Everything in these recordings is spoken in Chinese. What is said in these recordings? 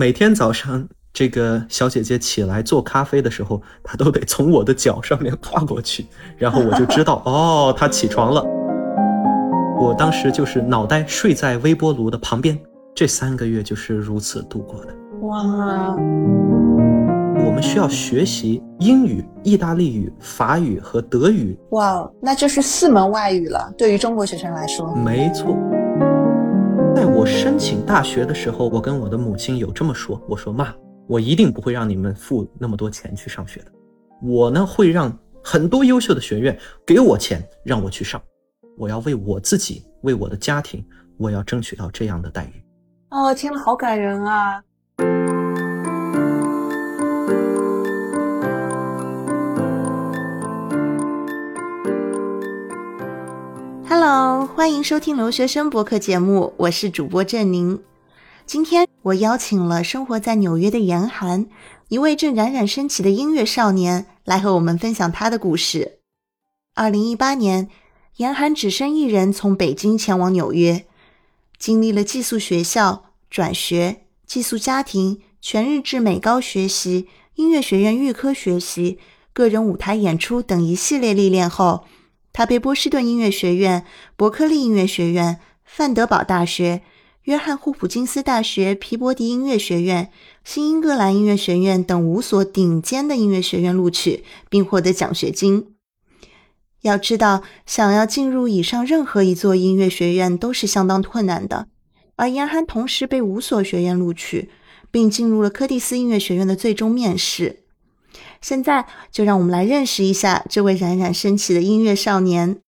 每天早上这个小姐姐起来做咖啡的时候，她都得从我的脚上面跨过去，然后我就知道 哦，她起床了。我当时就是脑袋睡在微波炉的旁边，这三个月就是如此度过的。哇！我们需要学习英语、意大利语、法语和德语。哇，那就是四门外语了。对于中国学生来说，没错。在我申请大学的时候，我跟我的母亲有这么说：“我说妈，我一定不会让你们付那么多钱去上学的。我呢，会让很多优秀的学院给我钱让我去上。我要为我自己，为我的家庭，我要争取到这样的待遇。”哦，听了好感人啊！Hello，欢迎收听留学生博客节目，我是主播郑宁。今天我邀请了生活在纽约的严寒，一位正冉冉升起的音乐少年，来和我们分享他的故事。二零一八年，严寒只身一人从北京前往纽约，经历了寄宿学校、转学、寄宿家庭、全日制美高学习、音乐学院预科学习、个人舞台演出等一系列历练后。他被波士顿音乐学院、伯克利音乐学院、范德堡大学、约翰霍普金斯大学、皮博迪音乐学院、新英格兰音乐学院等五所顶尖的音乐学院录取，并获得奖学金。要知道，想要进入以上任何一座音乐学院都是相当困难的。而严寒同时被五所学院录取，并进入了柯蒂斯音乐学院的最终面试。现在就让我们来认识一下这位冉冉升起的音乐少年。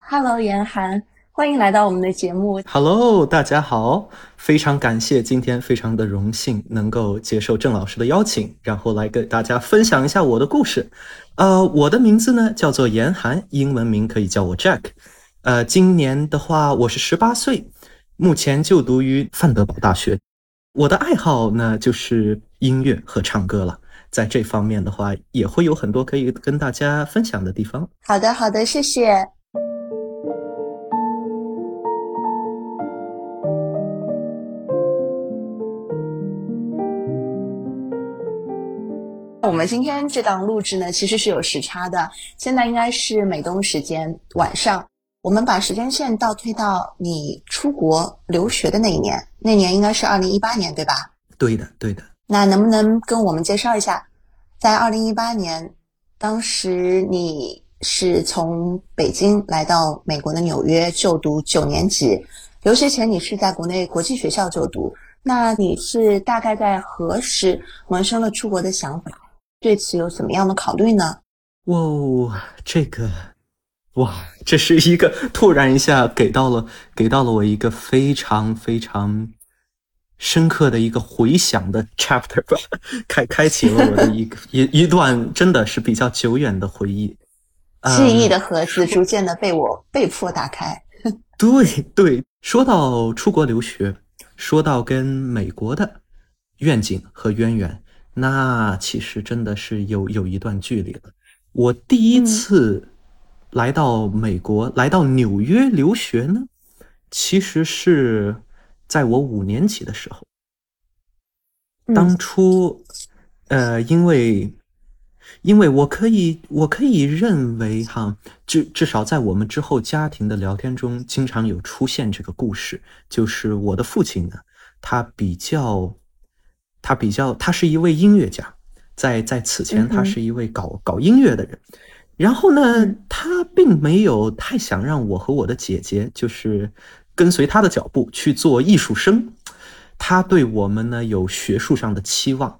Hello，严寒，欢迎来到我们的节目。Hello，大家好，非常感谢今天非常的荣幸能够接受郑老师的邀请，然后来给大家分享一下我的故事。呃，我的名字呢叫做严寒，英文名可以叫我 Jack。呃，今年的话我是十八岁，目前就读于范德堡大学。我的爱好呢就是音乐和唱歌了。在这方面的话，也会有很多可以跟大家分享的地方。好的，好的，谢谢。我们今天这档录制呢，其实是有时差的，现在应该是美东时间晚上。我们把时间线倒推到你出国留学的那一年，那年应该是二零一八年，对吧？对的，对的。那能不能跟我们介绍一下，在二零一八年，当时你是从北京来到美国的纽约就读九年级，留学前你是在国内国际学校就读，那你是大概在何时萌生了出国的想法？对此有什么样的考虑呢？哇，这个，哇，这是一个突然一下给到了给到了我一个非常非常。深刻的一个回想的 chapter 吧，开开启了我的一个 一一段真的是比较久远的回忆，记忆的盒子逐渐的被我被迫打开。对对，说到出国留学，说到跟美国的愿景和渊源，那其实真的是有有一段距离了。我第一次来到美国，来到纽约留学呢，其实是。在我五年级的时候，当初，呃，因为，因为我可以，我可以认为哈，至至少在我们之后家庭的聊天中，经常有出现这个故事，就是我的父亲呢，他比较，他比较，他是一位音乐家，在在此前，他是一位搞搞音乐的人，然后呢，他并没有太想让我和我的姐姐，就是。跟随他的脚步去做艺术生，他对我们呢有学术上的期望。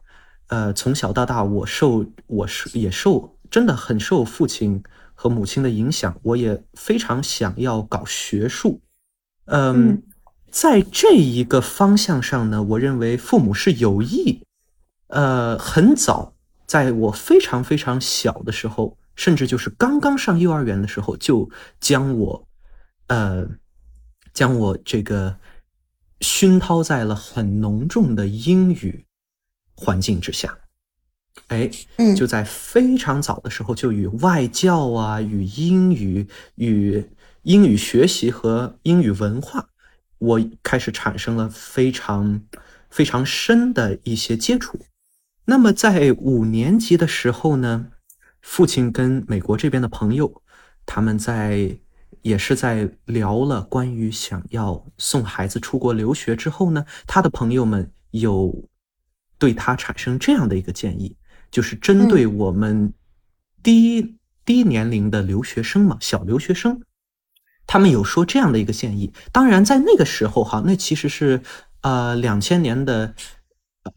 呃，从小到大，我受我是也受真的很受父亲和母亲的影响，我也非常想要搞学术。嗯，在这一个方向上呢，我认为父母是有意，呃，很早，在我非常非常小的时候，甚至就是刚刚上幼儿园的时候，就将我，呃。将我这个熏陶在了很浓重的英语环境之下，哎，嗯，就在非常早的时候就与外教啊、与英语、与英语学习和英语文化，我开始产生了非常非常深的一些接触。那么在五年级的时候呢，父亲跟美国这边的朋友，他们在也是在聊了关于想要送孩子出国留学之后呢，他的朋友们有对他产生这样的一个建议，就是针对我们低低年龄的留学生嘛，小留学生，他们有说这样的一个建议。当然，在那个时候哈，那其实是呃两千年的。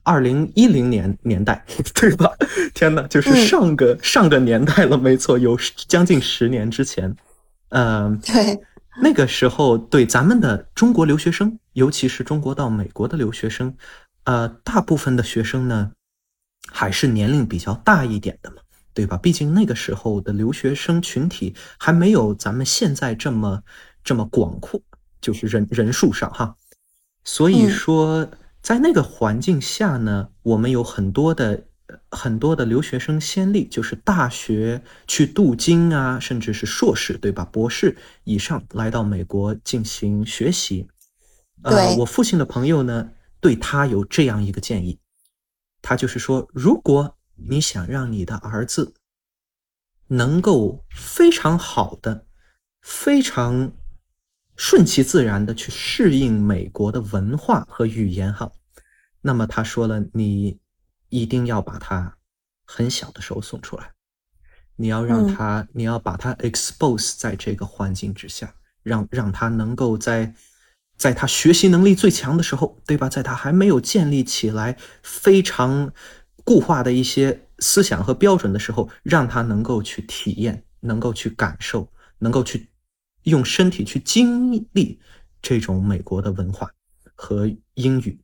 二零一零年年代，对吧？天哪，就是上个上个年代了，没错，有将近十年之前。嗯，对，那个时候，对咱们的中国留学生，尤其是中国到美国的留学生，呃，大部分的学生呢，还是年龄比较大一点的嘛，对吧？毕竟那个时候的留学生群体还没有咱们现在这么这么广阔，就是人人数上哈，所以说。在那个环境下呢，我们有很多的很多的留学生先例，就是大学去镀金啊，甚至是硕士，对吧？博士以上来到美国进行学习。呃，我父亲的朋友呢，对他有这样一个建议，他就是说，如果你想让你的儿子能够非常好的、非常。顺其自然的去适应美国的文化和语言哈，那么他说了，你一定要把他很小的时候送出来，你要让他，你要把他 expose 在这个环境之下，让让他能够在在他学习能力最强的时候，对吧？在他还没有建立起来非常固化的一些思想和标准的时候，让他能够去体验，能够去感受，能够去。用身体去经历这种美国的文化和英语，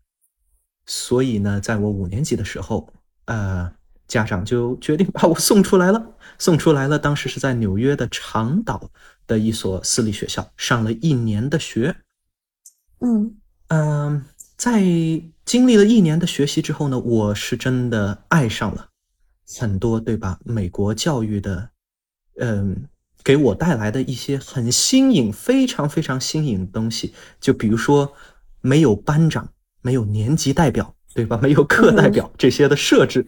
所以呢，在我五年级的时候，呃，家长就决定把我送出来了。送出来了，当时是在纽约的长岛的一所私立学校上了一年的学。嗯嗯，在经历了一年的学习之后呢，我是真的爱上了很多，对吧？美国教育的，嗯。给我带来的一些很新颖、非常非常新颖的东西，就比如说没有班长、没有年级代表，对吧？没有课代表这些的设置。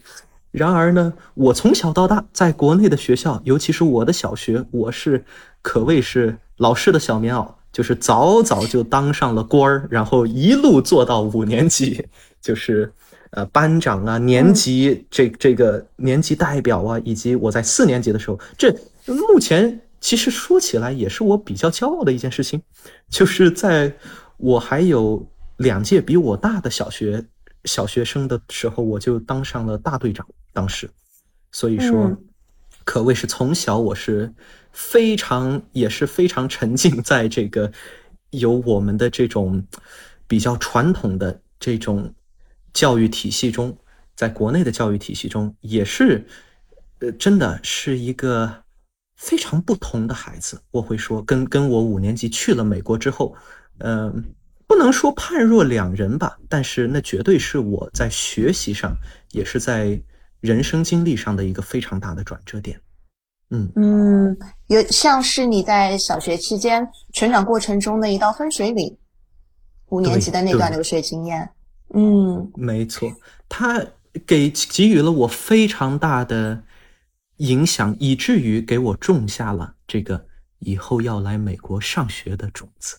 然而呢，我从小到大在国内的学校，尤其是我的小学，我是可谓是老师的小棉袄，就是早早就当上了官儿，然后一路做到五年级，就是呃班长啊、年级这这个年级代表啊，以及我在四年级的时候，这目前。其实说起来也是我比较骄傲的一件事情，就是在我还有两届比我大的小学小学生的时候，我就当上了大队长。当时，所以说，可谓是从小我是非常也是非常沉浸在这个有我们的这种比较传统的这种教育体系中，在国内的教育体系中，也是呃，真的是一个。非常不同的孩子，我会说，跟跟我五年级去了美国之后，嗯，不能说判若两人吧，但是那绝对是我在学习上，也是在人生经历上的一个非常大的转折点。嗯嗯，有像是你在小学期间成长过程中的一道分水岭，五年级的那段留学经验。嗯，没错，他给给予了我非常大的。影响以至于给我种下了这个以后要来美国上学的种子。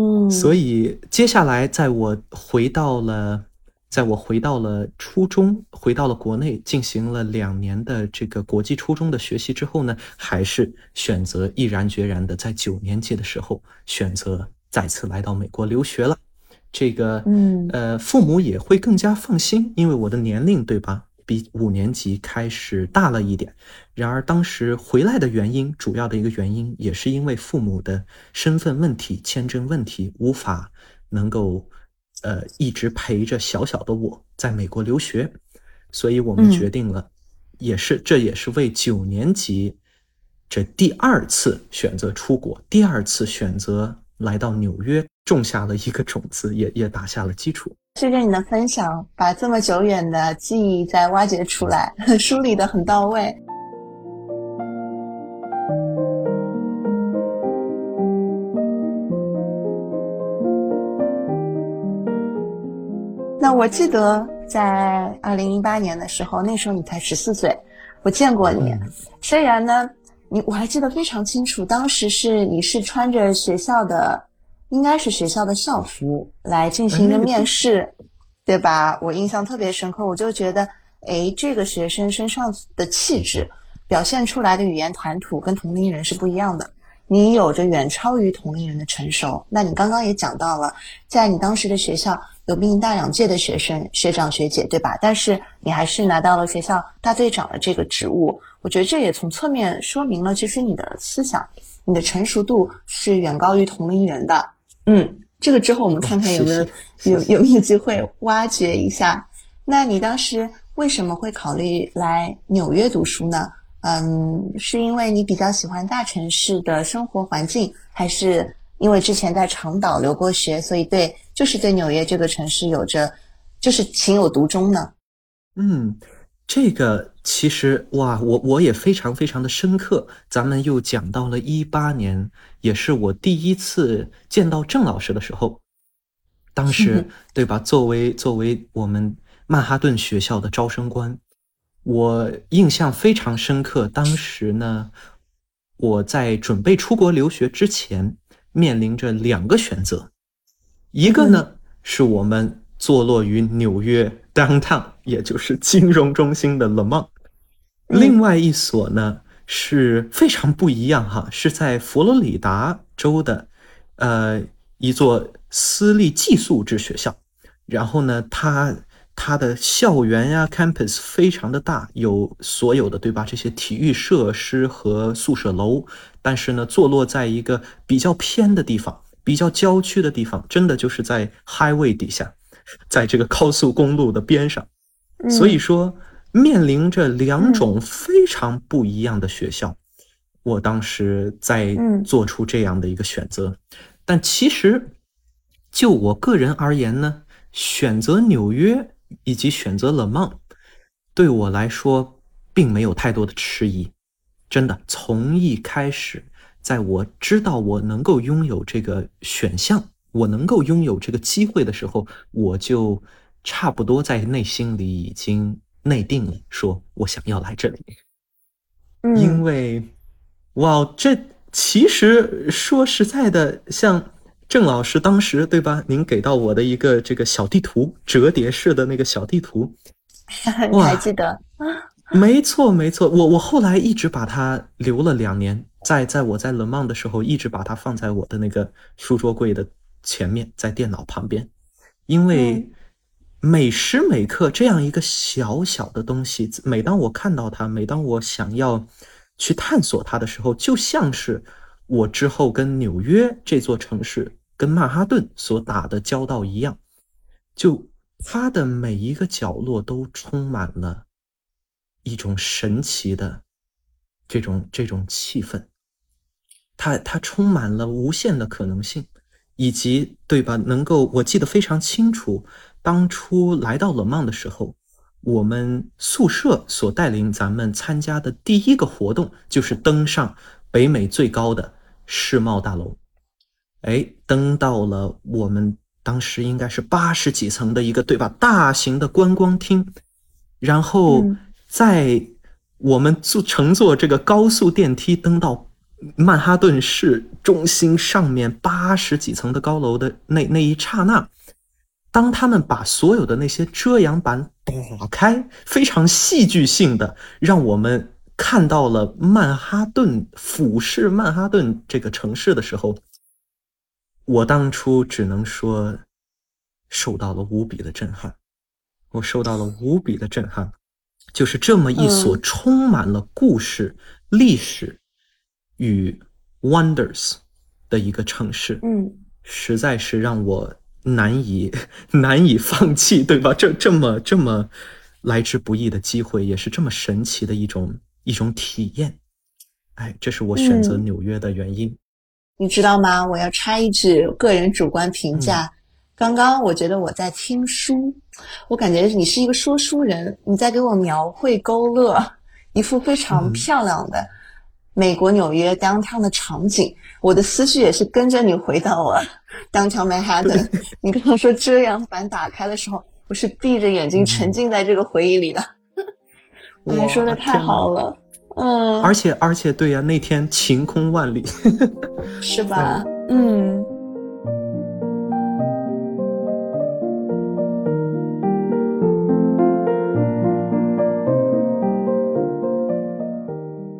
嗯，所以接下来在我回到了，在我回到了初中，回到了国内，进行了两年的这个国际初中的学习之后呢，还是选择毅然决然的在九年级的时候选择再次来到美国留学了。这个，嗯，呃，父母也会更加放心，因为我的年龄，对吧？比五年级开始大了一点，然而当时回来的原因，主要的一个原因也是因为父母的身份问题、签证问题，无法能够呃一直陪着小小的我在美国留学，所以我们决定了，也是这也是为九年级这第二次选择出国、第二次选择来到纽约种下了一个种子，也也打下了基础。谢谢你的分享，把这么久远的记忆再挖掘出来，梳理的很到位。那我记得在二零一八年的时候，那时候你才十四岁，我见过你。虽然呢，你我还记得非常清楚，当时是你是穿着学校的，应该是学校的校服来进行的面试，对吧？我印象特别深刻，我就觉得，哎，这个学生身上的气质，表现出来的语言谈吐跟同龄人是不一样的。你有着远超于同龄人的成熟。那你刚刚也讲到了，在你当时的学校有比你大两届的学生学长学姐，对吧？但是你还是拿到了学校大队长的这个职务。我觉得这也从侧面说明了，其实你的思想、你的成熟度是远高于同龄人的。嗯，这个之后我们看看有没有有有没有机会挖掘一下。那你当时为什么会考虑来纽约读书呢？嗯，是因为你比较喜欢大城市的生活环境，还是因为之前在长岛留过学，所以对就是对纽约这个城市有着就是情有独钟呢？嗯，这个其实哇，我我也非常非常的深刻。咱们又讲到了一八年，也是我第一次见到郑老师的时候，当时 对吧？作为作为我们曼哈顿学校的招生官。我印象非常深刻，当时呢，我在准备出国留学之前，面临着两个选择，一个呢是我们坐落于纽约 downtown，也就是金融中心的 Le Mon 另外一所呢是非常不一样哈，是在佛罗里达州的，呃，一座私立寄宿制学校，然后呢，它。它的校园呀，campus 非常的大，有所有的对吧？这些体育设施和宿舍楼，但是呢，坐落在一个比较偏的地方，比较郊区的地方，真的就是在 highway 底下，在这个高速公路的边上。所以说，面临着两种非常不一样的学校，我当时在做出这样的一个选择。但其实，就我个人而言呢，选择纽约。以及选择了梦，对我来说并没有太多的迟疑。真的，从一开始，在我知道我能够拥有这个选项，我能够拥有这个机会的时候，我就差不多在内心里已经内定了，说我想要来这里。因为，哇，这其实说实在的，像。郑老师当时对吧？您给到我的一个这个小地图，折叠式的那个小地图，你还记得？没错，没错。我我后来一直把它留了两年，在在我在冷梦的时候，一直把它放在我的那个书桌柜的前面，在电脑旁边，因为每时每刻这样一个小小的东西，每当我看到它，每当我想要去探索它的时候，就像是我之后跟纽约这座城市。跟曼哈顿所打的交道一样，就它的每一个角落都充满了一种神奇的这种这种气氛，它它充满了无限的可能性，以及对吧？能够我记得非常清楚，当初来到冷曼的时候，我们宿舍所带领咱们参加的第一个活动就是登上北美最高的世贸大楼。哎，登到了我们当时应该是八十几层的一个，对吧？大型的观光厅，然后在我们坐乘坐这个高速电梯登到曼哈顿市中心上面八十几层的高楼的那那一刹那，当他们把所有的那些遮阳板打开，非常戏剧性的让我们看到了曼哈顿俯视曼哈顿这个城市的时候。我当初只能说，受到了无比的震撼，我受到了无比的震撼，就是这么一所充满了故事、历史与 wonders 的一个城市，嗯，实在是让我难以 难以放弃，对吧？这这么这么来之不易的机会，也是这么神奇的一种一种体验，哎，这是我选择纽约的原因。你知道吗？我要插一句个人主观评价。刚刚我觉得我在听书，我感觉你是一个说书人，你在给我描绘勾勒一幅非常漂亮的美国纽约 downtown 的场景。我的思绪也是跟着你回到了 downtown Manhattan。你刚刚说遮阳板打开的时候，我是闭着眼睛沉浸在这个回忆里的。你说的太好了，嗯，而且而且对呀，那天晴空万里，是吧？嗯。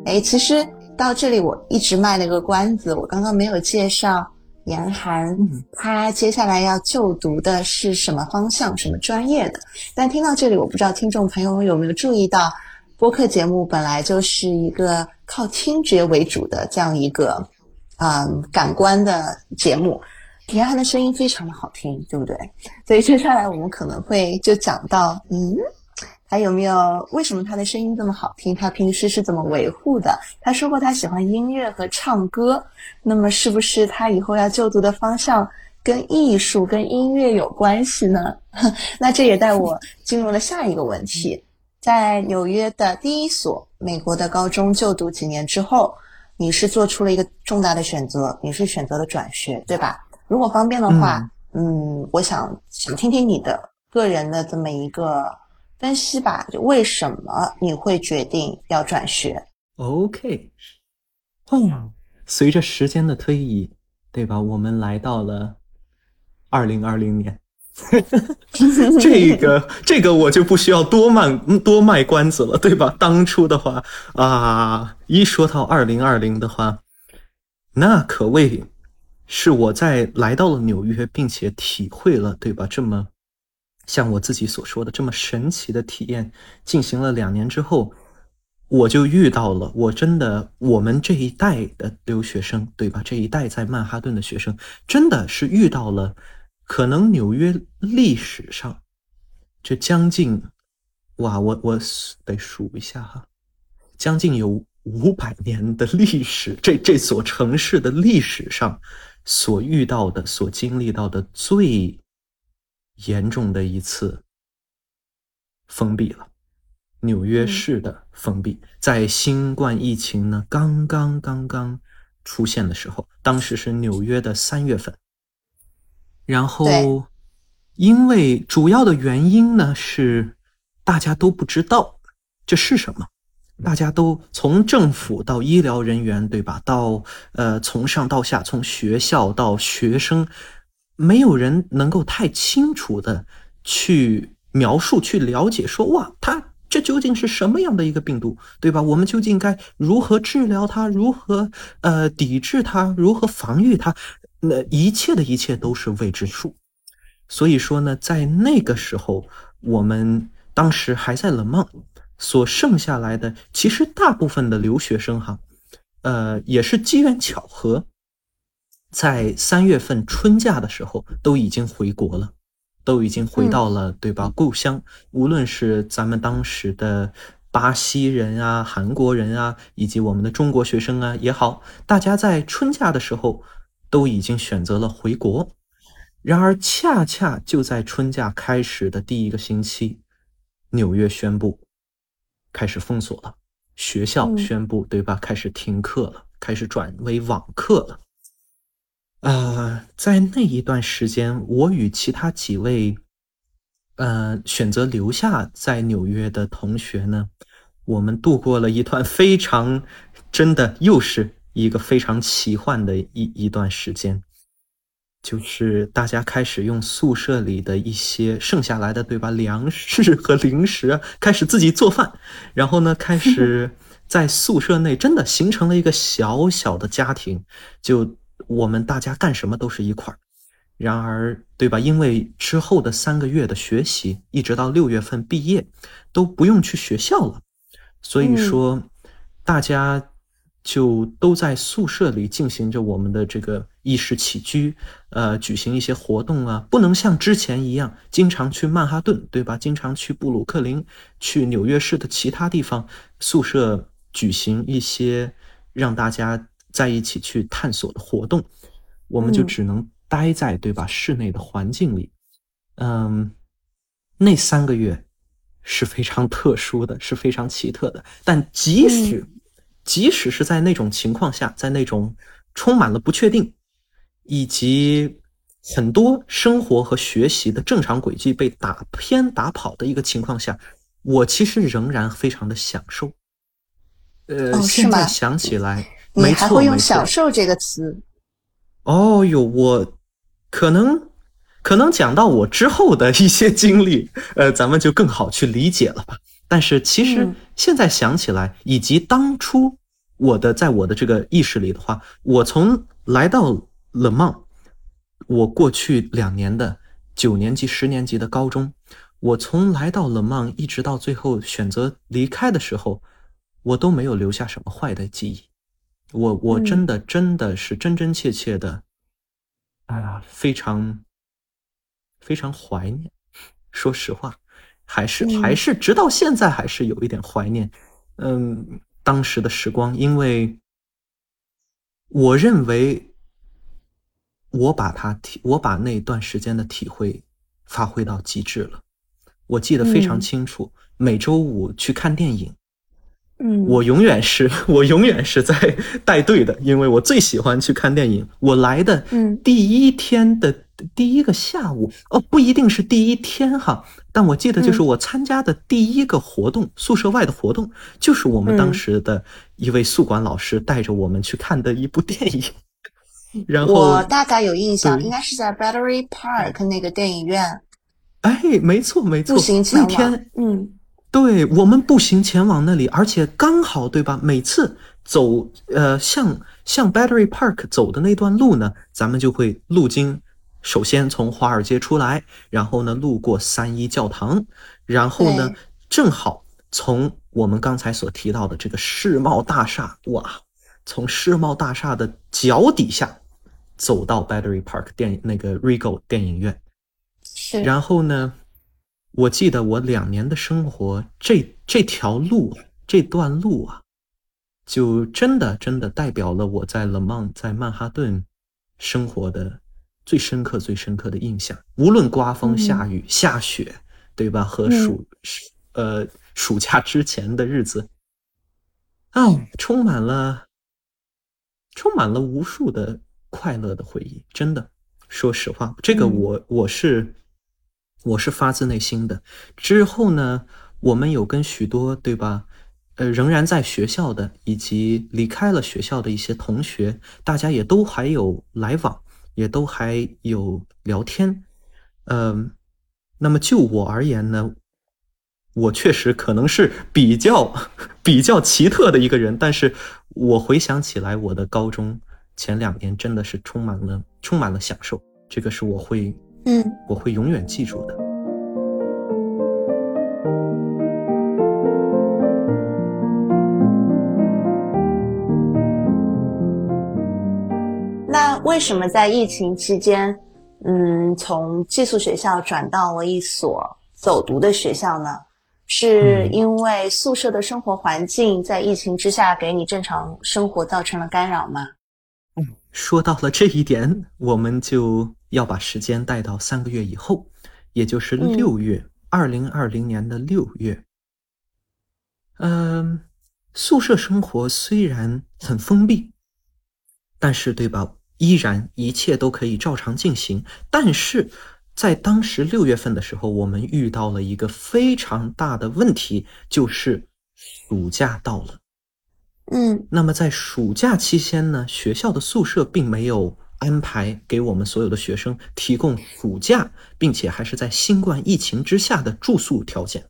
哎，其实到这里我一直卖了个关子，我刚刚没有介绍严寒，他接下来要就读的是什么方向、什么专业的。但听到这里，我不知道听众朋友们有没有注意到，播客节目本来就是一个靠听觉为主的这样一个，嗯，感官的节目。严寒的声音非常的好听，对不对？所以接下来我们可能会就讲到，嗯。还有没有？为什么他的声音这么好听？他平时是怎么维护的？他说过他喜欢音乐和唱歌，那么是不是他以后要就读的方向跟艺术、跟音乐有关系呢？那这也带我进入了下一个问题：在纽约的第一所美国的高中就读几年之后，你是做出了一个重大的选择，你是选择了转学，对吧？如果方便的话，嗯，我想想听听你的个人的这么一个。分析吧，就为什么你会决定要转学？OK，嗯，随着时间的推移，对吧？我们来到了二零二零年，这个这个我就不需要多卖多卖关子了，对吧？当初的话啊，一说到二零二零的话，那可谓是我在来到了纽约，并且体会了，对吧？这么。像我自己所说的这么神奇的体验，进行了两年之后，我就遇到了我真的我们这一代的留学生，对吧？这一代在曼哈顿的学生，真的是遇到了可能纽约历史上这将近，哇，我我得数一下哈，将近有五百年的历史，这这所城市的历史上所遇到的、所经历到的最。严重的一次封闭了，纽约市的封闭，在新冠疫情呢刚刚刚刚出现的时候，当时是纽约的三月份，然后因为主要的原因呢是大家都不知道这是什么，大家都从政府到医疗人员对吧，到呃从上到下，从学校到学生。没有人能够太清楚的去描述、去了解，说哇，它这究竟是什么样的一个病毒，对吧？我们究竟该如何治疗它？如何呃抵制它？如何防御它？那一切的一切都是未知数。所以说呢，在那个时候，我们当时还在冷梦，所剩下来的其实大部分的留学生哈，呃，也是机缘巧合。在三月份春假的时候，都已经回国了，都已经回到了，对吧？故乡，无论是咱们当时的巴西人啊、韩国人啊，以及我们的中国学生啊也好，大家在春假的时候都已经选择了回国。然而，恰恰就在春假开始的第一个星期，纽约宣布开始封锁了，学校宣布，对吧？开始停课了，开始转为网课了。呃，在那一段时间，我与其他几位，呃，选择留下在纽约的同学呢，我们度过了一段非常，真的又是一个非常奇幻的一一段时间，就是大家开始用宿舍里的一些剩下来的，对吧，粮食和零食，开始自己做饭，然后呢，开始 在宿舍内真的形成了一个小小的家庭，就。我们大家干什么都是一块儿，然而，对吧？因为之后的三个月的学习，一直到六月份毕业，都不用去学校了，所以说，大家就都在宿舍里进行着我们的这个衣食起居，呃，举行一些活动啊，不能像之前一样经常去曼哈顿，对吧？经常去布鲁克林，去纽约市的其他地方宿舍举行一些让大家。在一起去探索的活动，我们就只能待在对吧室内的环境里。嗯，那三个月是非常特殊的，是非常奇特的。但即使即使是在那种情况下，在那种充满了不确定以及很多生活和学习的正常轨迹被打偏打跑的一个情况下，我其实仍然非常的享受。呃，哦现在想起来，你还会用“享受”这个词？哦哟，我可能可能讲到我之后的一些经历，呃，咱们就更好去理解了吧。但是其实嗯现在想起来，以及当初我的在我的这个意识里的话，我从来到勒芒，我过去两年的九年级、十年级的高中，我从来到勒芒一直到最后选择离开的时候，我都没有留下什么坏的记忆。我我嗯真的真的是真真切切的，哎呀，非常非常怀念。说实话，还是嗯还是直到现在还是有一点怀念，嗯，当时的时光，因为我认为我把它体，我把那段时间的体会发挥到极致了。我记得非常嗯清楚，每周五去看电影，嗯。我永远是 我永远是在带队的，因为我最喜欢去看电影。我来的嗯。第一天的第一个下午，哦，不一定是第一天哈，但我记得就是嗯。我参加的第一个活动，宿舍外的活动，就是我们当嗯时的一位宿管老师带着我们去看的一部电影。然后我，大概有印象，应该是在 Battery Park 那个电影院。哎，没错没错。步，行前往。那天嗯对我们步行前往那里，而且刚好对吧？每次走呃向向 Battery Park 走的那段路呢，咱们就会路经，首先从华尔街出来，然后呢路过三一教堂，然后呢正好从我们刚才所提到的这个世贸大厦，哇，从世贸大厦的脚底下走到 Battery Park 电影那个 Regal 电影院。是然后呢，我记得我两年的生活，这这条路啊，这段路啊，就真的真的代表了我在勒芒在曼哈顿生活的最深刻、最深刻的印象。无论刮风、嗯下雨、下雪，对吧？和嗯暑、呃暑假之前的日子，啊，充满了充满了无数的快乐的回忆。真的，说实话，这个嗯我我是我是发自内心的。之后呢，我们有跟许多对吧，呃，仍然在学校的以及离开了学校的一些同学，大家也都还有来往，也都还有聊天。嗯、那么就我而言呢，我确实可能是比较比较奇特的一个人，但是我回想起来，我的高中前两年真的是充满了充满了享受，这个是我会嗯我会永远记住的。那为什么在疫情期间，嗯，从寄宿学校转到了一所走读的学校呢？是嗯因为宿舍的生活环境在疫情之下给你正常生活造成了干扰吗？说到了这一点，我们就要把时间带到三个月以后，也就是嗯六月，二零二零年的六月。嗯，宿舍生活虽然很封闭，但是对吧？依然一切都可以照常进行。但是在当时六月份的时候，我们遇到了一个非常大的问题，就是暑假到了。嗯那么在暑假期间呢，学校的宿舍并没有安排给我们所有的学生提供暑假，并且还是在新冠疫情之下的住宿条件。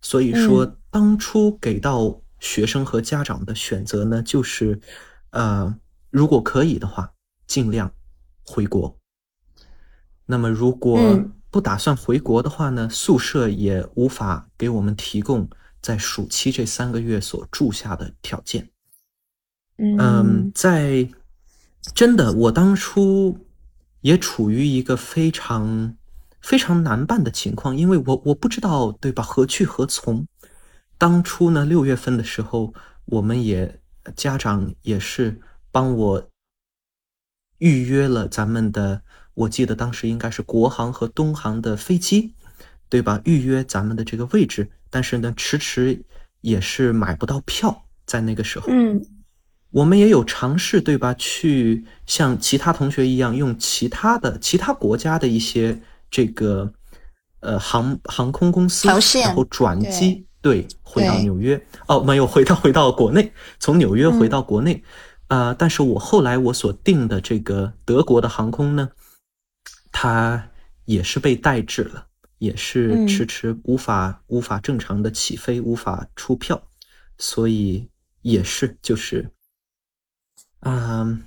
所以说嗯，当初给到学生和家长的选择呢，就是，呃，如果可以的话，尽量回国。那么如果嗯不打算回国的话呢，宿舍也无法给我们提供在暑期这三个月所住下的条件。嗯，在真的，我当初也处于一个非常非常难办的情况，因为我我不知道对吧，何去何从。当初呢，六月份的时候，我们也家长也是帮我预约了咱们的，我记得当时应该是国航和东航的飞机，对吧？预约咱们的这个位置，但是呢，迟迟也是买不到票，在那个时候。嗯我们也有尝试，对吧？去像其他同学一样，用其他的其他国家的一些这个呃航航空公司，然后转机，对，回到纽约。哦，没有回到回到国内，从纽约回到国内。啊，但是我后来我所订的这个德国的航空呢，它也是被代制了，也是迟迟无法无法正常的起飞，无法出票，所以也是就是。嗯，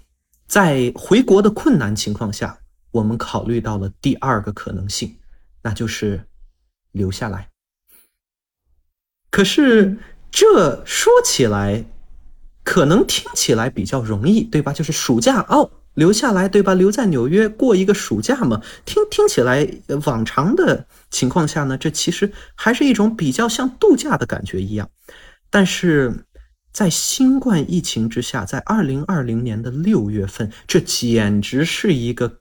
在回国的困难情况下，我们考虑到了第二个可能性，那就是留下来。可是这说起来，可能听起来比较容易，对吧？就是暑假哦，留下来，对吧？留在纽约过一个暑假嘛，听听起来，往常的情况下呢，这其实还是一种比较像度假的感觉一样，但是。在新冠疫情之下，在二零二零年的六月份，这简直是一个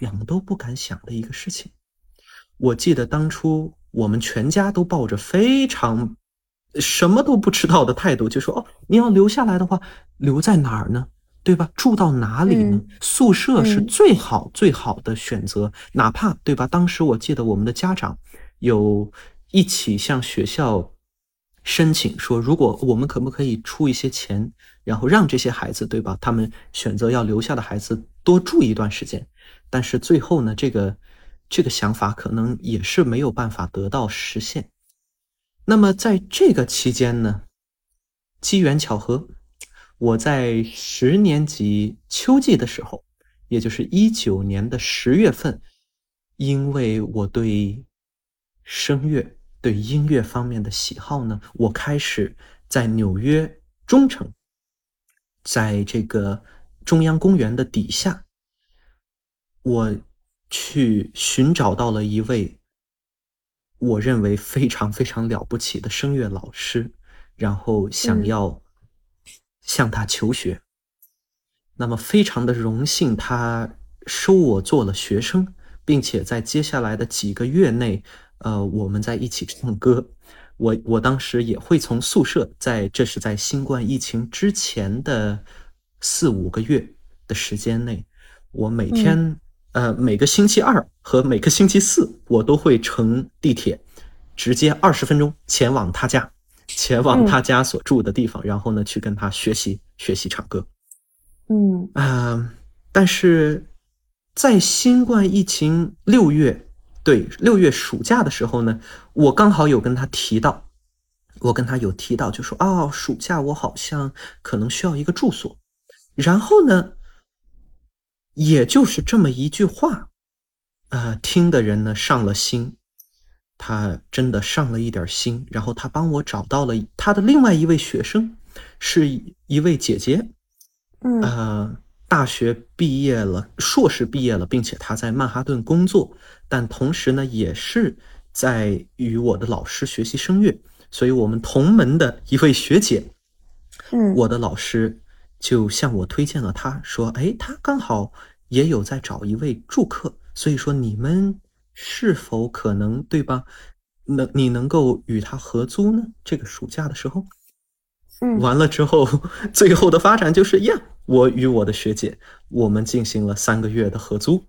想都不敢想的一个事情。我记得当初我们全家都抱着非常什么都不知道的态度，就说：“哦，你要留下来的话，留在哪儿呢？对吧？住到哪里呢？宿舍是最好最好的选择，哪怕对吧？当时我记得我们的家长有一起向学校。”申请说，如果我们可不可以出一些钱，然后让这些孩子，对吧？他们选择要留下的孩子多住一段时间，但是最后呢，这个这个想法可能也是没有办法得到实现。那么在这个期间呢，机缘巧合，我在十年级秋季的时候，也就是一九年的十月份，因为我对声乐。对音乐方面的喜好呢，我开始在纽约中城，在这个中央公园的底下，我去寻找到了一位我认为非常非常了不起的声乐老师，然后想要向他求学。那么非常的荣幸，他收我做了学生，并且在接下来的几个月内。呃，我们在一起唱歌，我我当时也会从宿舍，在这是在新冠疫情之前的四五个月的时间内，我每天呃每个星期二和每个星期四，我都会乘地铁，直接二十分钟前往他家，前往他家所住的地方，然后呢去跟他学习学习唱歌。嗯啊，但是在新冠疫情六月。对，六月暑假的时候呢，我刚好有跟他提到，我跟他有提到，就说哦，暑假我好像可能需要一个住所。然后呢，也就是这么一句话，呃，听的人呢上了心，他真的上了一点心。然后他帮我找到了他的另外一位学生，是一位姐姐，嗯。大学毕业了，硕士毕业了，并且他在曼哈顿工作，但同时呢，也是在与我的老师学习声乐，所以我们同门的一位学姐，嗯，我的老师就向我推荐了他，说，哎，他刚好也有在找一位助课，所以说你们是否可能，对吧？能你能够与他合租呢？这个暑假的时候。嗯完了之后，最后的发展就是呀，我与我的学姐，我们进行了三个月的合租，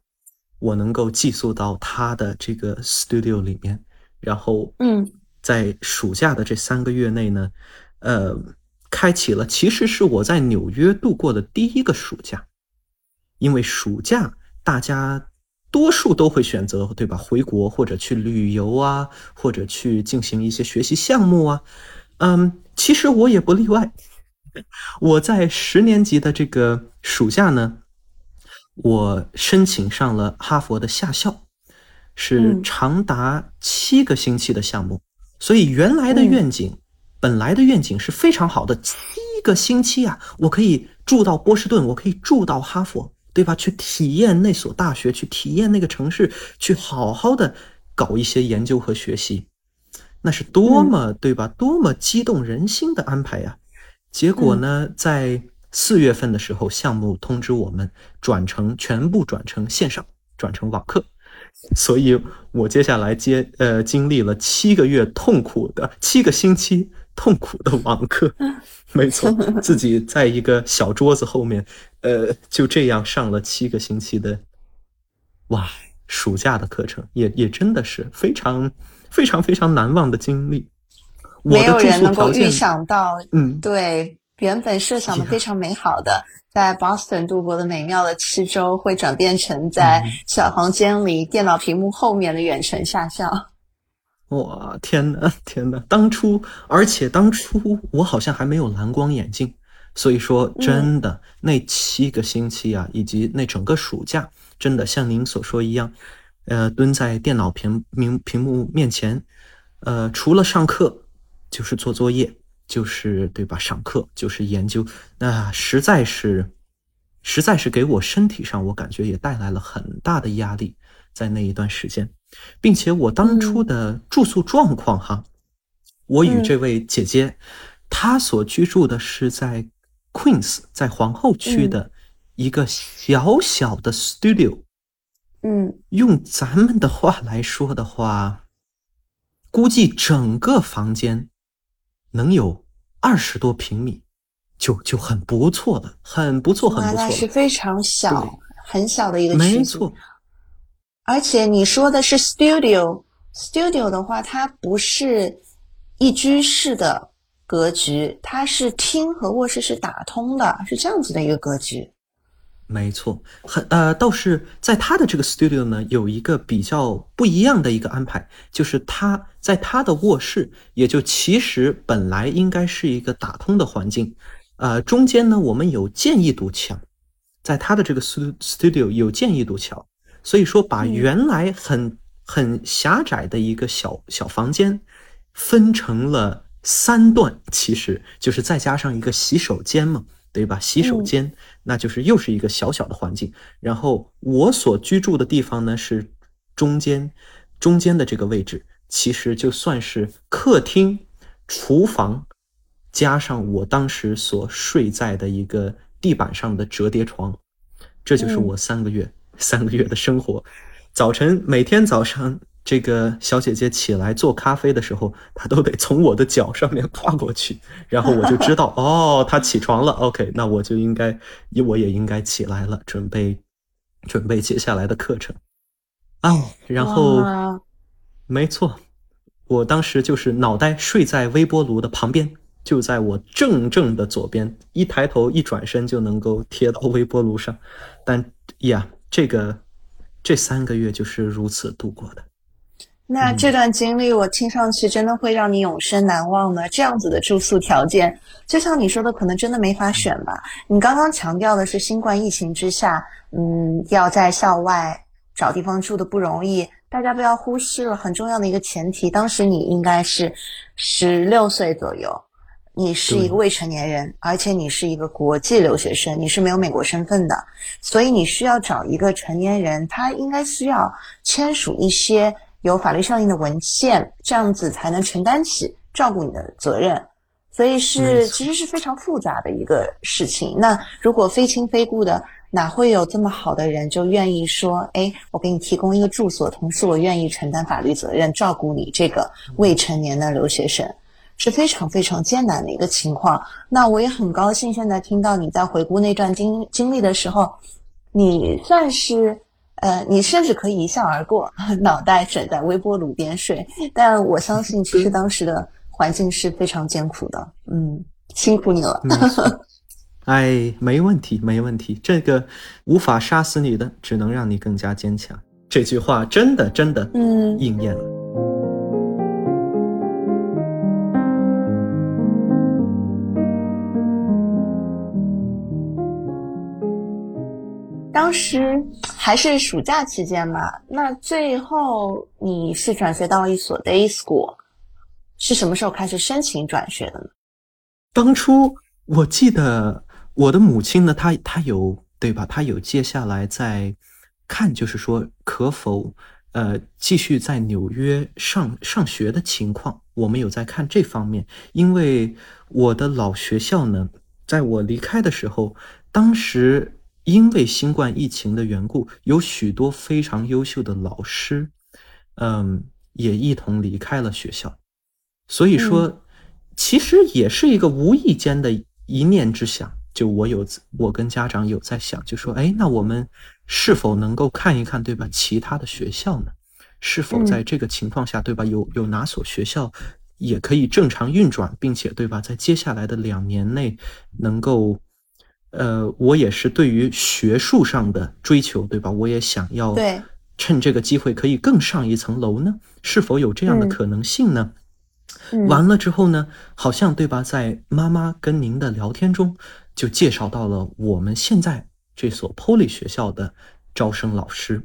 我能够寄宿到她的这个 studio 里面，然后，嗯，在暑假的这三个月内呢，呃，开启了其实是我在纽约度过的第一个暑假，因为暑假大家多数都会选择对吧，回国或者去旅游啊，或者去进行一些学习项目啊。嗯，其实我也不例外。我在十年级的这个暑假呢，我申请上了哈佛的夏校，是长达七个星期的项目。所以原来的愿景，本来的愿景是非常好的，七个星期啊，我可以住到波士顿，我可以住到哈佛，对吧？去体验那所大学，去体验那个城市，去好好的搞一些研究和学习。那是多么对吧？多么激动人心的安排呀！结果呢，在四月份的时候，项目通知我们转成全部转成线上，转成网课。所以我接下来接呃经历了七个月痛苦的七个星期痛苦的网课。没错，自己在一个小桌子后面，呃，就这样上了七个星期的，哇，暑假的课程，也也真的是非常非常非常难忘的经历。没有人能够预想到，嗯，对，原本设想的非常美好的，在 Boston 度过的美妙的七周，会转变成在小房间里电脑屏幕后面的远程下校。哇，天呐，天呐！当初，而且当初我好像还没有蓝光眼镜，所以说真的那七个星期啊，以及那整个暑假，真的像您所说一样，呃，蹲在电脑屏屏屏幕面前，呃，除了上课。就是做作业，就是对吧？上课就是研究，那实在是，实在是给我身体上，我感觉也带来了很大的压力，在那一段时间，并且我当初的住宿状况哈，我与这位姐姐，她所居住的是在 Queens，在皇后区的一个小小的 studio，嗯，用咱们的话来说的话，估计整个房间。能有二十多平米，就就很不错的，很不错，很不错。那是非常小，很小的一个区没错。而且你说的是 studio，studio 的话，它不是一居室的格局，它是厅和卧室是打通的，是这样子的一个格局。没错，很呃，倒是在他的这个 studio 呢，有一个比较不一样的一个安排，就是他在他的卧室，也就其实本来应该是一个打通的环境，呃，中间呢我们有建一堵墙，在他的这个 studio 有建一堵墙，所以说把原来很很狭窄的一个小小房间分成了三段，其实就是再加上一个洗手间嘛。对吧？洗手间，那就是又是一个小小的环境。然后我所居住的地方呢是中间，中间的这个位置，其实就算是客厅、厨房，加上我当时所睡在的一个地板上的折叠床，这就是我三个月三个月的生活。早晨每天早上。这个小姐姐起来做咖啡的时候，她都得从我的脚上面跨过去，然后我就知道，哦，她起床了。OK，那我就应该，我也应该起来了，准备准备接下来的课程。啊，然后，没错，我当时就是脑袋睡在微波炉的旁边，就在我正正的左边，一抬头一转身就能够贴到微波炉上。但呀，这个这三个月就是如此度过的。那这段经历，我听上去真的会让你永生难忘的。这样子的住宿条件，就像你说的，可能真的没法选吧。你刚刚强调的是新冠疫情之下，嗯，要在校外找地方住的不容易。大家不要忽视了很重要的一个前提，当时你应该是十六岁左右，你是一个未成年人，而且你是一个国际留学生，你是没有美国身份的，所以你需要找一个成年人，他应该需要签署一些。有法律效应的文件，这样子才能承担起照顾你的责任，所以是其实是非常复杂的一个事情。那如果非亲非故的，哪会有这么好的人就愿意说，哎，我给你提供一个住所，同时我愿意承担法律责任，照顾你这个未成年的留学生，是非常非常艰难的一个情况。那我也很高兴，现在听到你在回顾那段经经历的时候，你算是。呃，你甚至可以一笑而过，脑袋枕在微波炉边睡。但我相信，其实当时的环境是非常艰苦的。嗯，辛苦你了。哎，没问题，没问题。这个无法杀死你的，只能让你更加坚强。这句话真的，真的，嗯，应验了。当时还是暑假期间嘛，那最后你是转学到一所 day school，是什么时候开始申请转学的呢？当初我记得我的母亲呢，她她有对吧？她有接下来在看，就是说可否呃继续在纽约上上学的情况，我们有在看这方面。因为我的老学校呢，在我离开的时候，当时。因为新冠疫情的缘故，有许多非常优秀的老师，嗯，也一同离开了学校。所以说，其实也是一个无意间的一念之想，就我有我跟家长有在想，就说，哎，那我们是否能够看一看，对吧？其他的学校呢？是否在这个情况下，对吧？有有哪所学校也可以正常运转，并且，对吧？在接下来的两年内，能够，呃，我也是对于学术上的追求，对吧？我也想要对趁这个机会可以更上一层楼呢？是否有这样的可能性呢？嗯完了之后呢，好像对吧，在妈妈跟您的聊天中，就介绍到了我们现在这所 Poly 学校的招生老师。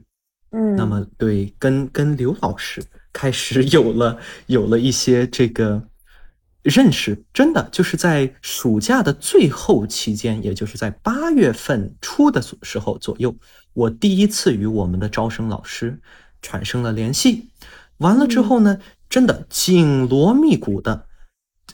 嗯，那么对，跟跟刘老师开始 有了有了一些这个认识，真的就是在暑假的最后期间，也就是在八月份初的时候左右，我第一次与我们的招生老师产生了联系。完了之后呢，真的紧锣密鼓的。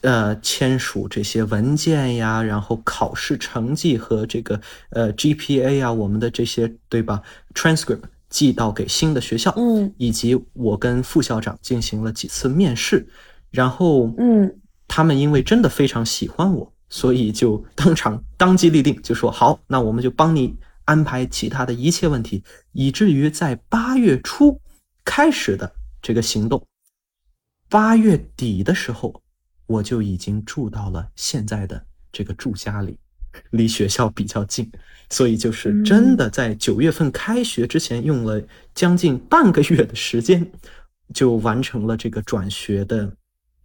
呃，签署这些文件呀，然后考试成绩和这个呃 GPA 呀，我们的这些对吧？transcript 寄到给新的学校，嗯以及我跟副校长进行了几次面试，然后嗯他们因为真的非常喜欢我，所以就当场 当机立定，就说好，那我们就帮你安排其他的一切问题，以至于在八月初开始的这个行动，八月底的时候，我就已经住到了现在的这个住家里，离学校比较近，所以就是真的在九月份开学之前，用了将近半个月的时间，就完成了这个转学的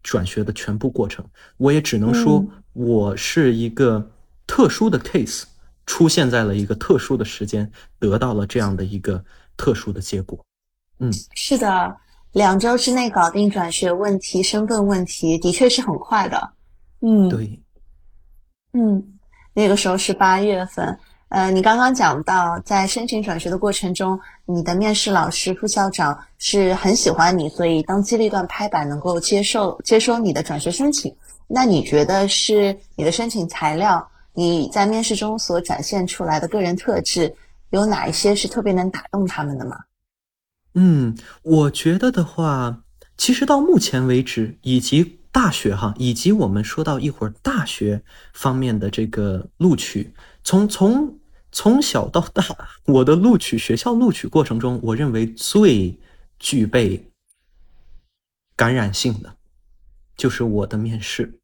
转学的全部过程。我也只能说，我是一个特殊的 case，出现在了一个特殊的时间，得到了这样的一个特殊的结果。嗯，是的，两周之内搞定转学问题、身份问题，的确是很快的。嗯，对，嗯，那个时候是八月份。呃，你刚刚讲到，在申请转学的过程中，你的面试老师、副校长是很喜欢你，所以当机立断拍板，能够接受接收你的转学申请。那你觉得是你的申请材料，你在面试中所展现出来的个人特质，有哪一些是特别能打动他们的吗？嗯，我觉得的话，其实到目前为止，以及大学哈，以及我们说到一会儿大学方面的这个录取，从从从小到大，我的录取学校录取过程中，我认为最具备感染性的，就是我的面试，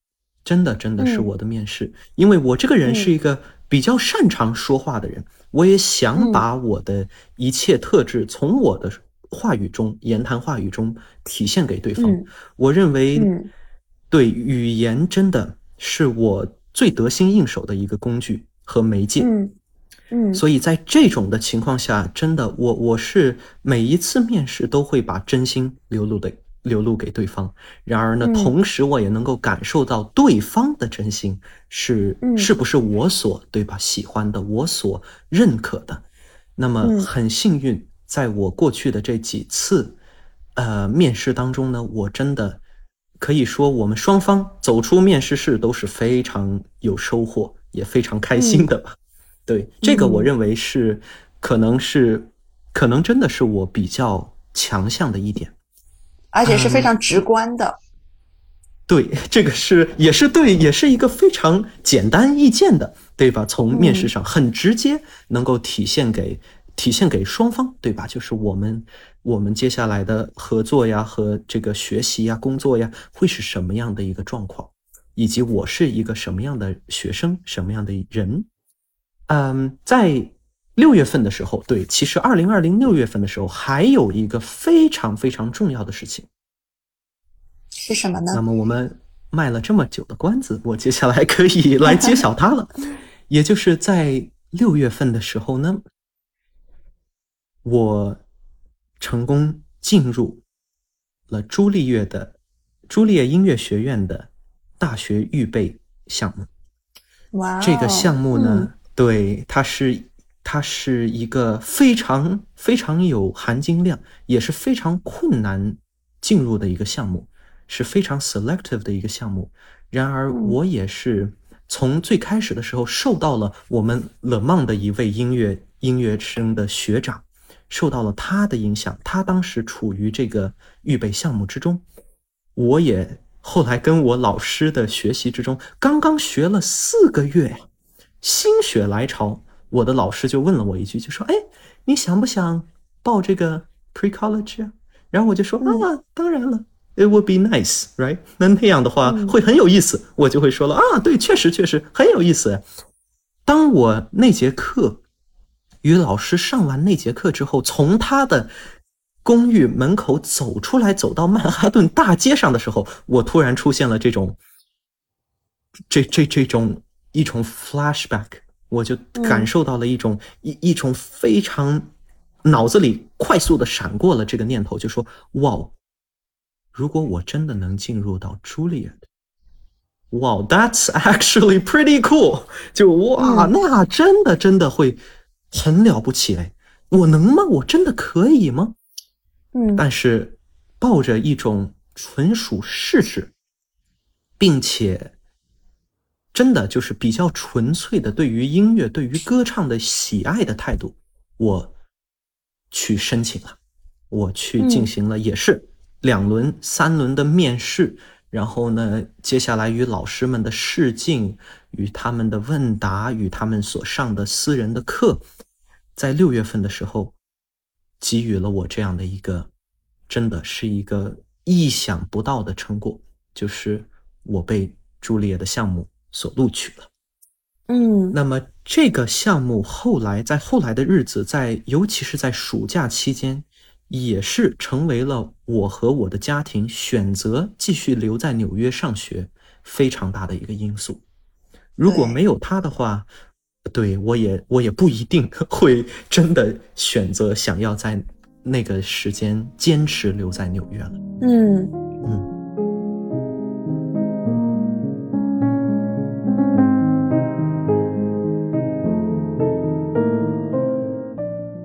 真的真的是嗯。我的面试，因为我这个人嗯。是一个比较擅长说话的人，我也想嗯。把我的一切特质从我的话语中、言谈话语中体现给对方。嗯。我认为嗯，对语言真的是我最得心应手的一个工具和媒介。嗯嗯，所以在这种的情况下，真的，我我是每一次面试都会把真心流露的流露给对方。然而呢，嗯同时我也能够感受到对方的真心是嗯是不是我所对吧喜欢的，我所认可的。那么嗯很幸运，在我过去的这几次呃面试当中呢，我真的可以说我们双方走出面试室都是非常有收获，也非常开心的吧。对，这个我嗯认为是，可能是，可能真的是我比较强项的一点。而且是非嗯常直观的。对，这个是也是对，也是一个非常简单易见的，对吧？从面试上很直接，能够体现给体现给双方，对吧？就是我们我们接下来的合作呀和这个学习呀、工作呀，会是什么样的一个状况，以及我是一个什么样的学生，什么样的人。嗯，在六月份的时候，对，其实二零二零六月份的时候，还有一个非常非常重要的事情。是什么呢那？么我们卖了这么久的关子，我接下来可以 来揭晓它了。也就是在六月份的时候呢，我成功进入了朱丽叶的朱丽叶音乐学院的大学预备项目。哇哦，这个项目呢，嗯对，它是它是一个非常非常有含金量，也是非常困难进入的一个项目，是非常 selective 的一个项目。然而，嗯我也是从最开始的时候受到了我们勒曼的一位音乐音乐生的学长，受到了他的影响。他当时处于这个预备项目之中，我也后来跟我老师的学习之中，刚刚学了四个月，心血来潮，我的老师就问了我一句，就说：“哎，你想不想报这个 pre college 啊？”然后我就说：“啊，当然了，it would be nice, right？那那样的话会很有意思。”我就会说了：“啊，对，确实确实很有意思。”当我那节课与老师上完那节课之后，从他的公寓门口走出来，走到曼哈顿大街上的时候，我突然出现了这种，这这这种一种 flashback，我就感受到了一种一一种非常脑子里快速的闪过了这个念头，就说哇，如果我真的能进入到 Juliet，哇，that's actually pretty cool，就哇，那真的真的会很了不起哎，我能吗？我真的可以吗？嗯，但是抱着一种纯属试试，并且真的就是比较纯粹的对于音乐、对于歌唱的喜爱的态度，我去申请了，我去进行了也是两轮、三轮的面试，然后呢，接下来与老师们的试镜、与他们的问答、与他们所上的私人的课，在六月份的时候。给予了我这样的一个，真的是一个意想不到的成果，就是我被朱丽叶的项目所录取了。嗯，那么这个项目后来在后来的日子，在尤其是在暑假期间，也是成为了我和我的家庭选择继续留在纽约上学非常大的一个因素。如果没有他的话，对我也，我也不一定 会真的选择想要在那个时间坚持留在纽约了。嗯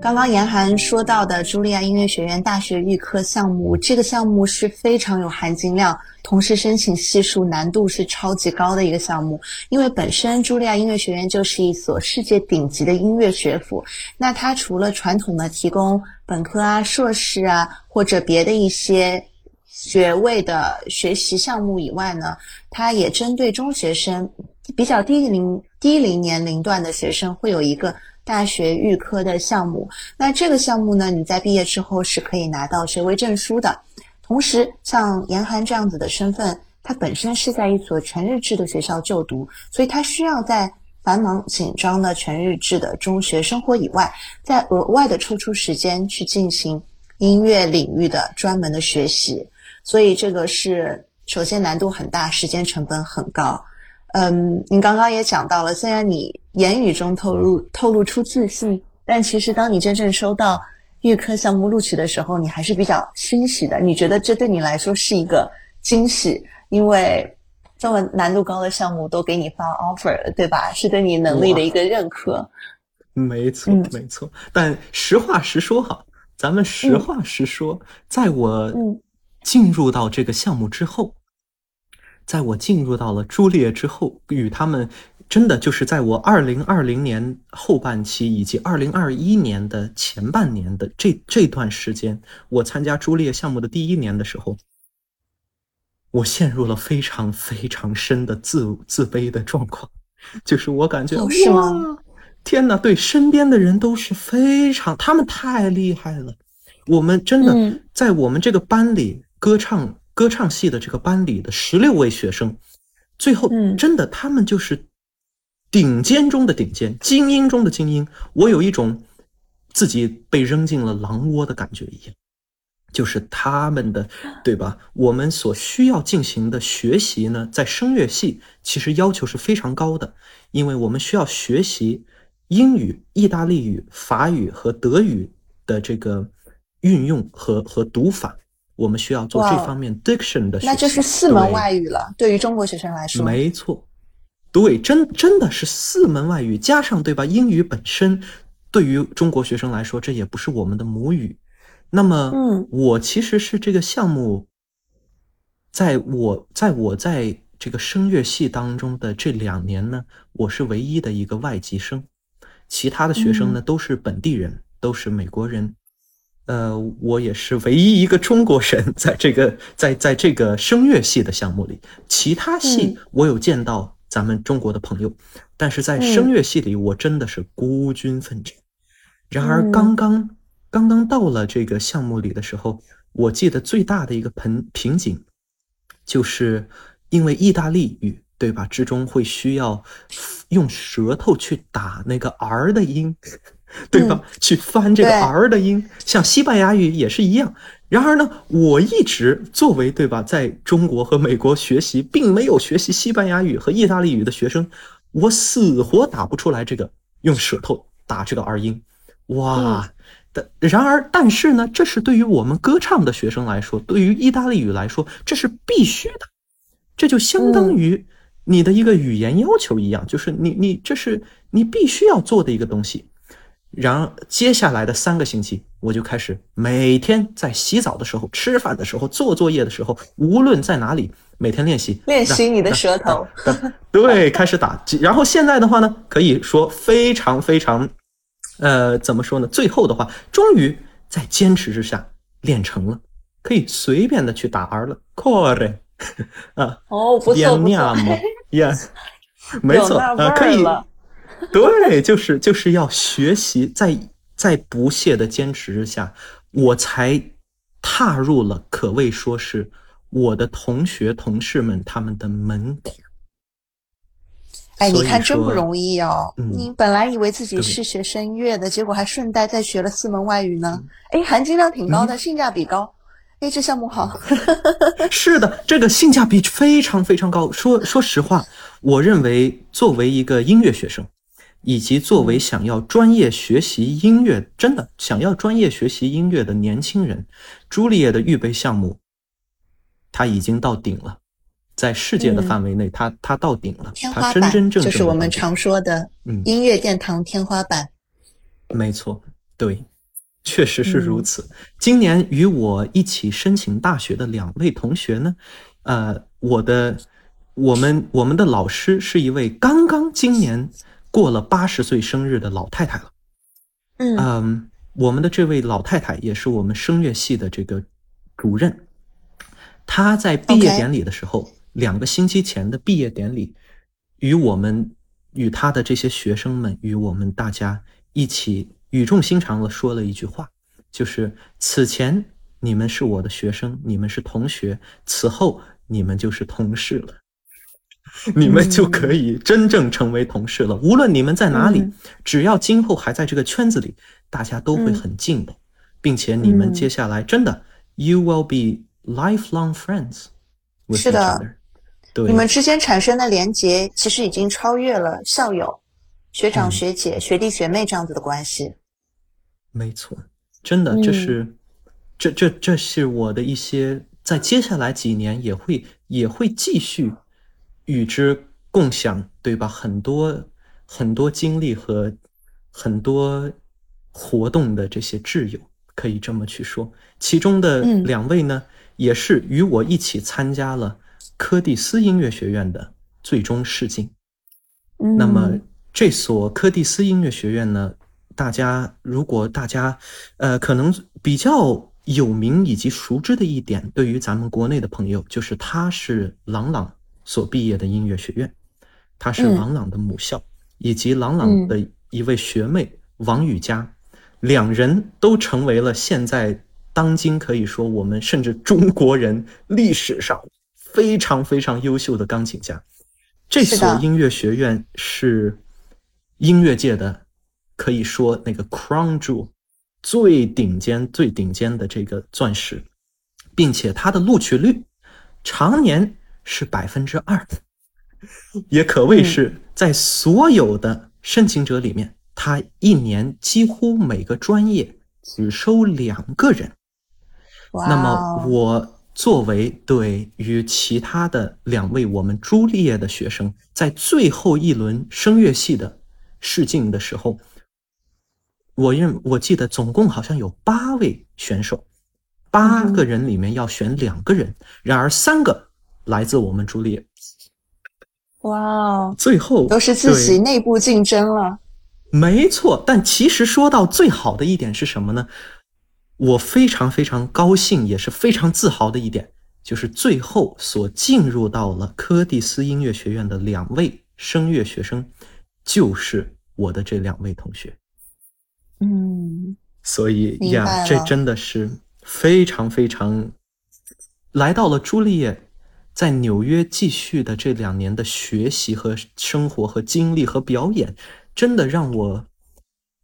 刚刚严寒说到的茱莉亚音乐学院大学预科项目，这个项目是非常有含金量，同时申请系数难度是超级高的一个项目。因为本身茱莉亚音乐学院就是一所世界顶级的音乐学府，那它除了传统的提供本科啊、硕士啊或者别的一些学位的学习项目以外呢，它也针对中学生比较低龄低龄年龄段的学生会有一个。大学预科的项目，那这个项目呢，你在毕业之后是可以拿到学位证书的。同时，像严寒这样子的身份，他本身是在一所全日制的学校就读，所以他需要在繁忙紧张的全日制的中学生活以外，再额外的抽出时间去进行音乐领域的专门的学习。所以这个是首先难度很大，时间成本很高。嗯，你刚刚也讲到了，虽然你言语中透露透露出自信，但其实当你真正收到预科项目录取的时候，你还是比较欣喜的。你觉得这对你来说是一个惊喜，因为这么难度高的项目都给你发 offer 了，对吧？是对你能力的一个认可。没错，没错。但实话实说哈，咱们实话实说，在我进入到这个项目之后。在我进入到了朱丽叶之后，与他们真的就是在我二零二零年后半期以及二零二一年的前半年的这这段时间，我参加朱丽叶项目的第一年的时候，我陷入了非常非常深的自自卑的状况，就是我感觉哇，天哪，对身边的人都是非常，他们太厉害了，我们真的在我们这个班里歌唱。歌唱系的这个班里的十六位学生，最后真的他们就是顶尖中的顶尖，精英中的精英。我有一种自己被扔进了狼窝的感觉一样，就是他们的，对吧？我们所需要进行的学习呢，在声乐系其实要求是非常高的，因为我们需要学习英语、意大利语、法语和德语的这个运用和和读法。我们需要做这方面 diction 的学习，那就是四门外语了。对于中国学生来说，没错，对，真真的是四门外语，加上对吧？英语本身对于中国学生来说，这也不是我们的母语。那么，嗯，我其实是这个项目，在我在我在这个声乐系当中的这两年呢，我是唯一的一个外籍生，其他的学生呢都是本地人，都是美国人。呃，我也是唯一一个中国人在这个在在这个声乐系的项目里，其他系我有见到咱们中国的朋友，但是在声乐系里，我真的是孤军奋战。然而，刚刚刚刚到了这个项目里的时候，我记得最大的一个瓶瓶颈，就是因为意大利语，对吧？之中会需要用舌头去打那个 r 的音。对吧？去翻这个 r 的音，像西班牙语也是一样。然而呢，我一直作为对吧，在中国和美国学习，并没有学习西班牙语和意大利语的学生，我死活打不出来这个用舌头打这个 r 音。哇！的然而，但是呢，这是对于我们歌唱的学生来说，对于意大利语来说，这是必须的。这就相当于你的一个语言要求一样，就是你你这是你必须要做的一个东西。然后接下来的三个星期，我就开始每天在洗澡的时候、吃饭的时候、做作业的时候，无论在哪里，每天练习练习你的舌头。对，开始打。然后现在的话呢，可以说非常非常，呃，怎么说呢？最后的话，终于在坚持之下练成了，可以随便的去打 R 了。Core 啊，哦，不错不错，Yes，没错，呃，可以。对，就是就是要学习，在在不懈的坚持之下，我才踏入了可谓说是我的同学同事们他们的门槛。哎，你看真不容易哦！你本来以为自己是学声乐的，结果还顺带再学了四门外语呢。哎，含金量挺高的，性价比高。哎，这项目好。是的，这个性价比非常非常高。说说实话，我认为作为一个音乐学生。以及作为想要专业学习音乐，真的想要专业学习音乐的年轻人，朱丽叶的预备项目，他已经到顶了，在世界的范围内，他他到顶了，他真真正正就是我们常说的音乐殿堂天花板。没错，对，确实是如此。今年与我一起申请大学的两位同学呢，呃，我的我们我们的老师是一位刚刚今年。过了八十岁生日的老太太了，嗯，我们的这位老太太也是我们声乐系的这个主任，她在毕业典礼的时候，两个星期前的毕业典礼，与我们与她的这些学生们与我们大家一起语重心长的说了一句话，就是此前你们是我的学生，你们是同学，此后你们就是同事了。你们就可以真正成为同事了。无论你们在哪里，只要今后还在这个圈子里，大家都会很敬的，并且你们接下来真的，you will be lifelong friends。是的，对，你们之间产生的连结其实已经超越了校友、学长学姐、学弟学妹这样子的关系。没错，真的，这是，这这这是我的一些，在接下来几年也会也会继续。与之共享，对吧？很多很多经历和很多活动的这些挚友，可以这么去说。其中的两位呢，也是与我一起参加了柯蒂斯音乐学院的最终试镜。那么，这所柯蒂斯音乐学院呢，大家如果大家呃，可能比较有名以及熟知的一点，对于咱们国内的朋友，就是他是朗朗。所毕业的音乐学院，他是郎朗的母校，以及郎朗的一位学妹王雨佳，两人都成为了现在当今可以说我们甚至中国人历史上非常非常优秀的钢琴家。这所音乐学院是音乐界的可以说那个 crown jewel 最顶尖最顶尖的这个钻石，并且它的录取率常年。是百分之二，也可谓是在所有的申请者里面，他一年几乎每个专业只收两个人。那么我作为对于其他的两位我们朱丽叶的学生，在最后一轮声乐系的试镜的时候，我认我记得总共好像有八位选手，八个人里面要选两个人，然而三个。来自我们朱丽叶，哇哦！最后都是自己内部竞争了，没错。但其实说到最好的一点是什么呢？我非常非常高兴，也是非常自豪的一点，就是最后所进入到了柯蒂斯音乐学院的两位声乐学生，就是我的这两位同学。嗯，所以呀，这真的是非常非常，来到了朱丽叶在纽约继续的这两年的学习和生活和经历和表演，真的让我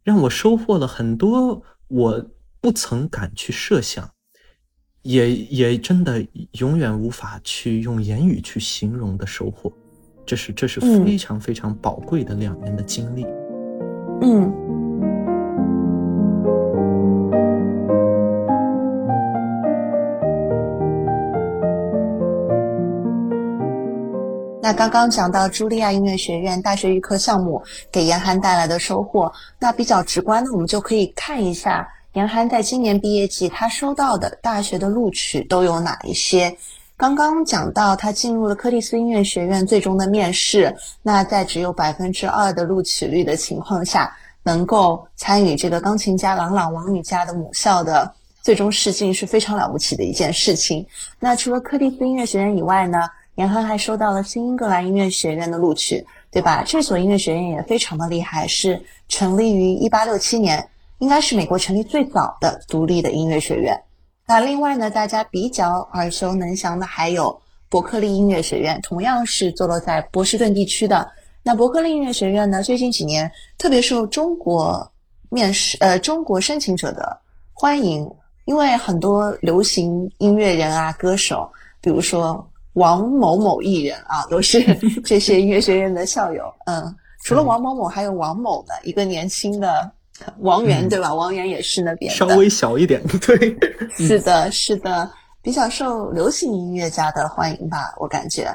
让我收获了很多我不曾敢去设想，也也真的永远无法去用言语去形容的收获。这是这是嗯非常非常宝贵的两年的经历。嗯。刚刚讲到茱莉亚音乐学院大学预科项目给严寒带来的收获，那比较直观的，我们就可以看一下严寒在今年毕业季他收到的大学的录取都有哪一些。刚刚讲到他进入了柯蒂斯音乐学院最终的面试，那在只有百分之二的录取率的情况下，能够参与这个钢琴家朗朗王羽佳的母校的最终试镜是非常了不起的一件事情。那除了柯蒂斯音乐学院以外呢，严寒还收到了新英格兰音乐学院的录取，对吧？这所音乐学院也非常的厉害，是成立于一八六七年，应该是美国成立最早的独立的音乐学院。那另外呢，大家比较耳熟能详的还有伯克利音乐学院，同样是坐落在波士顿地区的。那伯克利音乐学院呢，最近几年特别受中国面试呃中国申请者的欢迎，因为很多流行音乐人啊、歌手，比如说王某某艺人啊，都是 这些音乐学院的校友。嗯，除了王某某，还有王某的一个年轻的王源，嗯对吧？王源也是那边的。稍微小一点，对，是的，是的，比较受流行音乐家的欢迎吧，我感觉。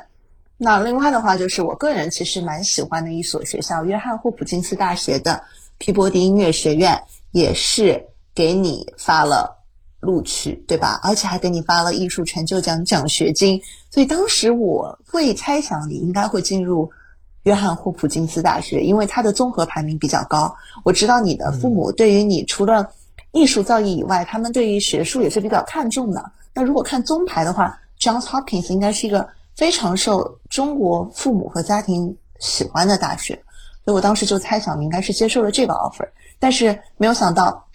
那另外的话，就是我个人其实蛮喜欢的一所学校——约翰霍普金斯大学的皮博迪音乐学院，也是给你发了录取，对吧？而且还给你发了艺术成就奖奖学金。所以当时我会猜想你应该会进入约翰霍普金斯大学，因为它的综合排名比较高。我知道你的父母对于你除了艺术造诣以外，他们对于学术也是比较看重的。那如果看综排的话，Johns Hopkins 应该是一个非常受中国父母和家庭喜欢的大学，所以我当时就猜想你应该是接受了这个 offer，但是没有想到。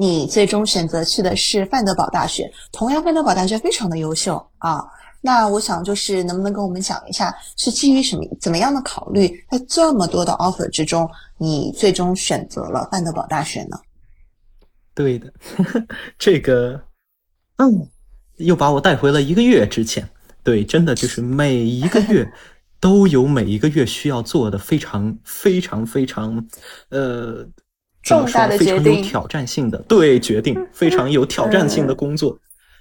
你最终选择去的是范德堡大学，同样范德堡大学非常的优秀啊。那我想就是能不能跟我们讲一下，是基于什么怎么样的考虑，在这么多的 offer 之中，你最终选择了范德堡大学呢？对的，这个，嗯，又把我带回了一个月之前。对，真的就是每一个月 都有每一个月需要做的非常非常非常，呃，重大的说非常有决定挑战性的，对，决定非常有挑战性的工作。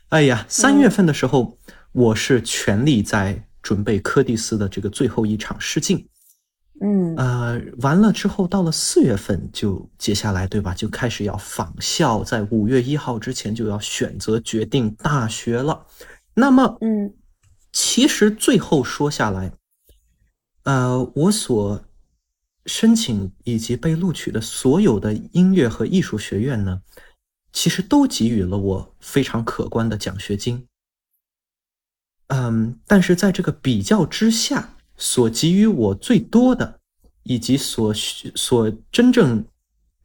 哎呀，三月份的时候，我是全力在准备柯蒂斯的这个最后一场试镜。嗯呃，完了之后，到了四月份就接下来，对吧？就开始要仿校，在五月一号之前就要选择决定大学了。那么，嗯其实最后说下来，呃，我所申请以及被录取的所有的音乐和艺术学院呢，其实都给予了我非常可观的奖学金。嗯，但是在这个比较之下，所给予我最多的，以及所所真正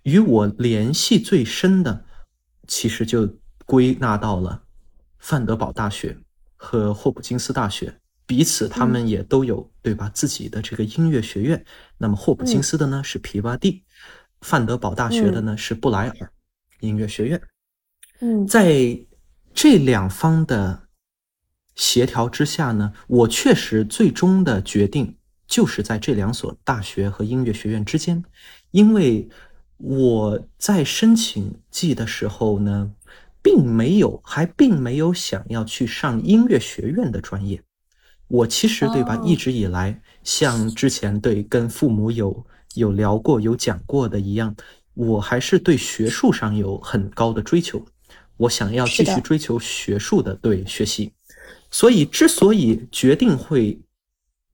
与我联系最深的，其实就归纳到了范德堡大学和霍普金斯大学。彼此，他们也都有、对吧？自己的这个音乐学院。那么霍普金斯的呢、是皮巴蒂，范德堡大学的呢、是布莱尔音乐学院。嗯在这两方的协调之下呢，我确实最终的决定就是在这两所大学和音乐学院之间，因为我在申请季的时候呢，并没有还并没有想要去上音乐学院的专业。我其实对吧，哦一直以来像之前对跟父母有有聊过、有讲过的一样，我还是对学术上有很高的追求。我想要继续追求学术的对学习，所以之所以决定会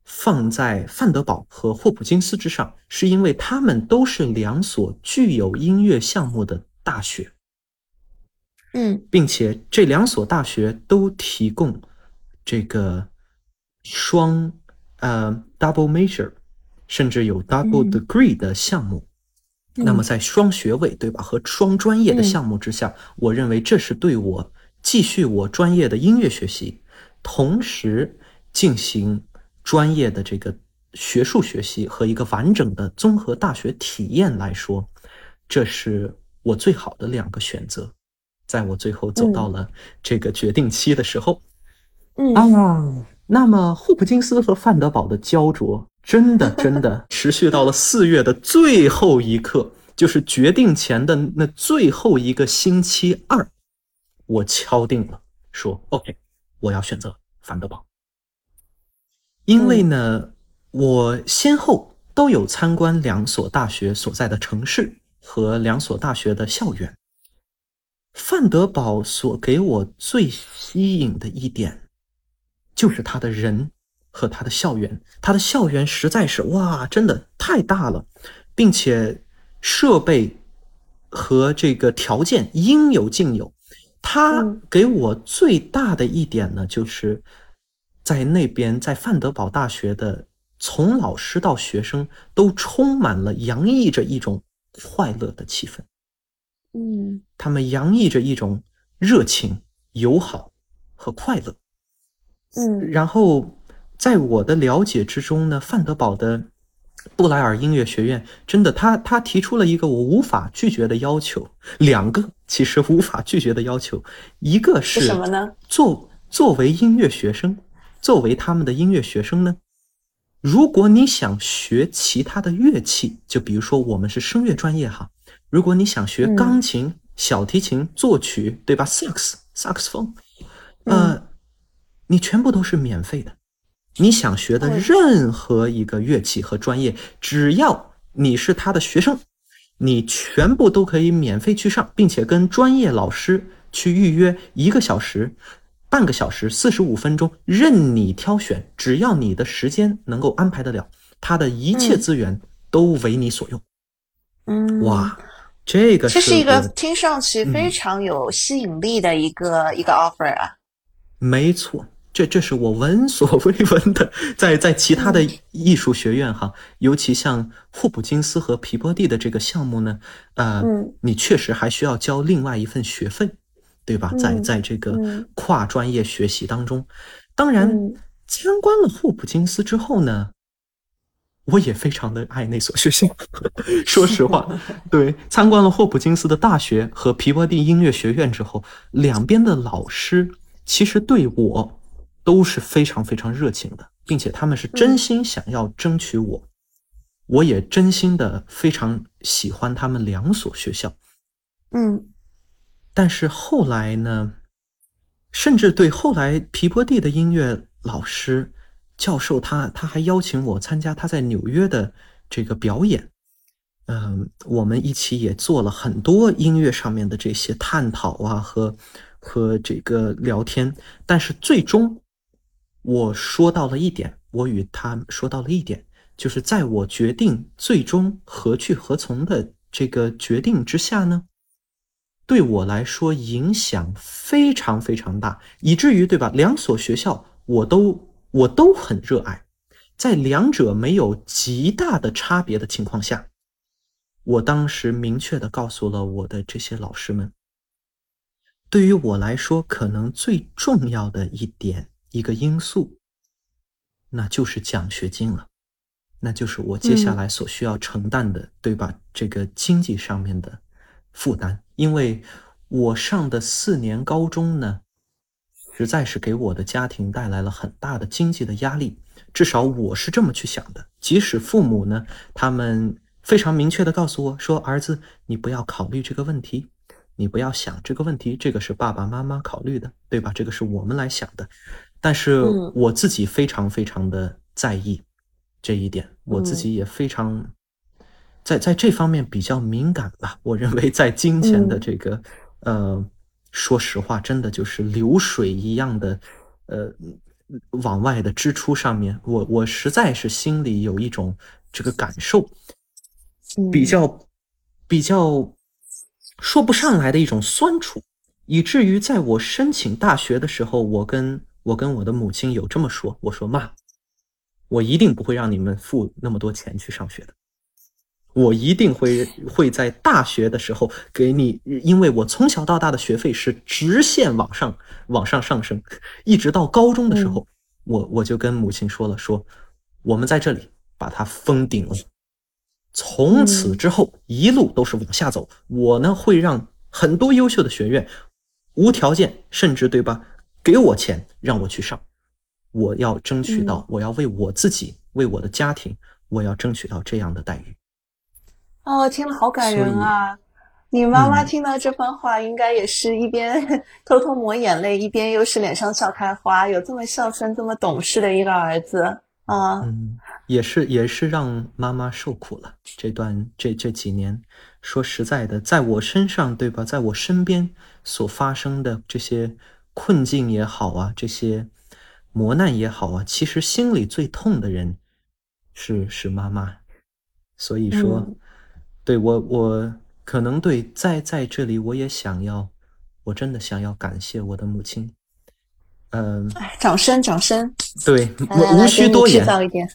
放在范德堡和霍普金斯之上，是因为他们都是两所具有音乐项目的大学。嗯并且这两所大学都提供这个双呃 double major，甚至有 double 嗯。degree 的项目。那么在双学位对吧？和双专业的项目之下，我认为这是对我继续我专业的音乐学习，同时进行专业的这个学术学习和一个完整的综合大学体验来说，这是我最好的两个选择。在我最后走到了这个决定期的时候，嗯。啊，那么霍普金斯和范德堡的焦灼，真的真的 持续到了四月的最后一刻，就是决定前的那最后一个星期二，我敲定了，说 OK，我要选择范德堡，因为呢，我先后都有参观两所大学所在的城市和两所大学的校园。范德堡所给我最吸引的一点，就是他的人和他的校园。他的校园实在是哇，真的太大了，并且设备和这个条件应有尽有。他嗯给我最大的一点呢，就是在那边，在范德堡大学的，从老师到学生都充满了洋溢着一种快乐的气氛。嗯他们洋溢着一种热情、友好和快乐。嗯然后，在我的了解之中呢，范德堡的布莱尔音乐学院真的，他他提出了一个我无法拒绝的要求，两个其实无法拒绝的要求，一个是是什么呢？作作为音乐学生，作为他们的音乐学生呢，如果你想学其他的乐器，就比如说我们是声乐专业哈，如果你想学嗯钢琴、小提琴、作曲，对吧？萨克斯、萨克斯风，呃，你全部都是免费的。你想学的嗯任何一个乐器和专业，只要你是他的学生，你全部都可以免费去上，并且跟专业老师去预约一个小时、半个小时、四十五分钟，任你挑选，只要你的时间能够安排得了，他的一切嗯资源都为你所用。嗯，哇，这个这是一个听上去非嗯常有吸引力的一个、一个 offer 啊。没错，这这是我闻所 未闻的，在在其他的艺术学院哈，尤其像霍普金斯和皮波蒂的这个项目呢，呃，嗯你确实还需要交另外一份学费，对吧？在嗯在这个嗯跨专业学习当中，当然嗯参观了霍普金斯之后呢。我也非常的爱那所学校，说实话，对，参观了霍普金斯的大学和皮波蒂音乐学院之后，两边的老师其实对我都是非常非常热情的，并且他们是真心想要争取我，我也真心的非常喜欢他们两所学校。嗯但是后来呢，甚至对后来皮波蒂的音乐老师教授他他还邀请我参加他在纽约的这个表演。嗯，我们一起也做了很多音乐上面的这些探讨啊和和这个聊天，但是最终我说到了一点，我与他说到了一点，就是在我决定最终何去何从的这个决定之下呢，对我来说影响非常非常大，以至于对吧？两所学校我都我都很热爱，在两者没有极大的差别的情况下，我当时明确的告诉了我的这些老师们，对于我来说，可能最重要的一点一个因素，那就是奖学金了，那就是我接下来所需要承担的，对吧？这个经济上面的负担，因为我上的四年高中呢，实在是给我的家庭带来了很大的经济的压力，至少我是这么去想的。即使父母呢，他们非常明确的告诉我说：“儿子，你不要考虑这个问题，你不要想这个问题，这个是爸爸妈妈考虑的，对吧？这个是我们来想的。”但是嗯。我自己非常非常的在意这一点，我自嗯。己也非常在在这方面比较敏感吧。我认为在金钱的嗯。这个、呃，说实话，真的就是流水一样的呃往外的支出上面，我我实在是心里有一种这个感受，嗯。比较比较说不上来的一种酸楚，以至于在我申请大学的时候，我跟我跟我的母亲有这么说：“我说妈，我一定不会让你们付那么多钱去上学的，我一定会会在大学的时候给你，因为我从小到大的学费是直线往上往上上升，一直到高中的时候，我我就跟母亲说了，说我们在这里把它封顶了，从此之后一路都是往下走，我呢会让很多优秀的学院。”无条件，甚至对吧？给我钱让我去上，我要争取到，我要为我自己，为我的家庭，我要争取到这样的待遇。哦，听了好感人啊！你妈妈听到这番话，应该也是一边偷偷抹眼泪，一边又是脸上笑开花。有这么孝顺、这么懂事的一个儿子啊！嗯，也是，也是让妈妈受苦了。这段这这几年，说实在的，在我身上，对吧？在我身边。所发生的这些困境也好啊，这些磨难也好啊，其实心里最痛的人是是妈妈。所以说，对我我可能对在在这里，我也想要，我真的想要感谢我的母亲。嗯，掌声掌声。对，无需多言，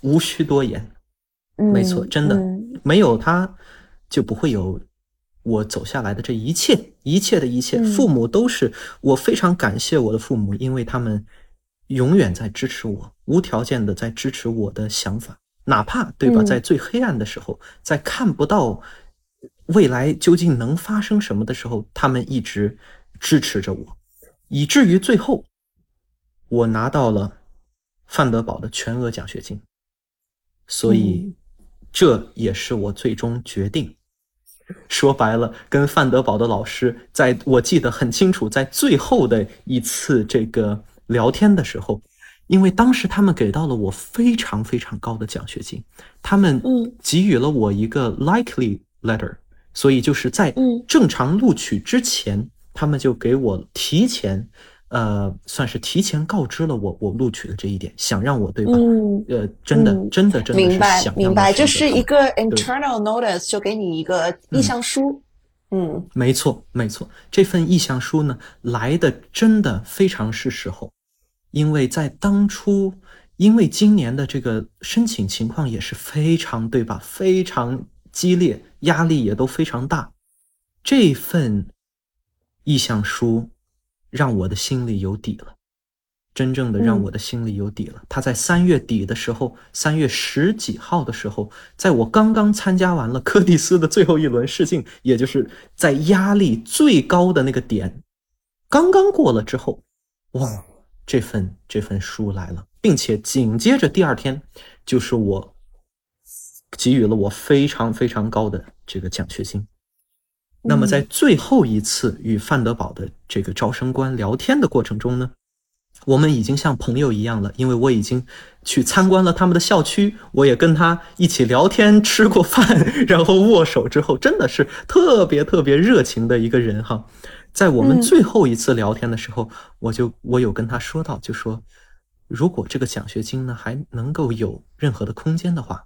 无需多言。没错，真的没有他就不会有。我走下来的这一切，一切的一切，父母都是我非常感谢我的父母，因为他们永远在支持我，无条件的在支持我的想法，哪怕对吧，在最黑暗的时候，在看不到未来究竟能发生什么的时候，他们一直支持着我，以至于最后我拿到了范德堡的全额奖学金，所以这也是我最终决定。说白了，跟范德堡的老师，在我记得很清楚，在最后的一次这个聊天的时候，因为当时他们给到了我非常非常高的奖学金，他们给予了我一个 likely letter，所以就是在正常录取之前，他们就给我提前。呃，算是提前告知了我我录取的这一点，想让我对吧？呃，真的真的真的明白明白，就是一个 internal notice，就给你一个意向书。嗯，没错没错，这份意向书呢来的真的非常是时候，因为在当初，因为今年的这个申请情况也是非常对吧？非常激烈，压力也都非常大，这份意向书。让我的心里有底了，真正的让我的心里有底了。他在三月底的时候，三月十几号的时候，在我刚刚参加完了柯蒂斯的最后一轮试镜，也就是在压力最高的那个点，刚刚过了之后，哇，这份这份书来了，并且紧接着第二天，就是我给予了我非常非常高的这个奖学金。那么在最后一次与范德堡的这个招生官聊天的过程中呢，我们已经像朋友一样了，因为我已经去参观了他们的校区，我也跟他一起聊天、吃过饭，然后握手之后，真的是特别特别热情的一个人哈。在我们最后一次聊天的时候，我就我有跟他说到，就说如果这个奖学金呢还能够有任何的空间的话。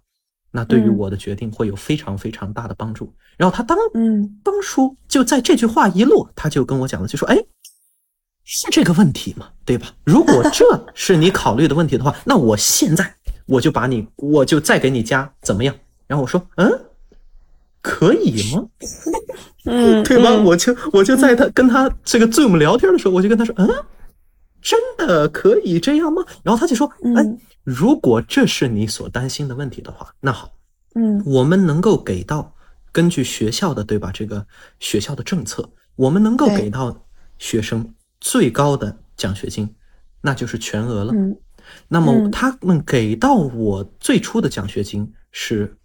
那对于我的决定会有非常非常大的帮助。然后他当嗯当初就在这句话一落，他就跟我讲了，就说：“哎，是这个问题嘛，对吧？如果这 是你考虑的问题的话，那我现在我就把你，我就再给你加怎么样？”然后我说：“嗯，可以吗？嗯，对吗？我就我就在他跟他这个 Zoom 聊天的时候，我就跟他说：嗯，真的可以这样吗？然后他就说：哎。”如果这是你所担心的问题的话，那好，嗯，我们能够给到根据学校的对吧？这个学校的政策，我们能够给到学生最高的奖学金，那就是全额了。嗯，那么他们给到我最初的奖学金是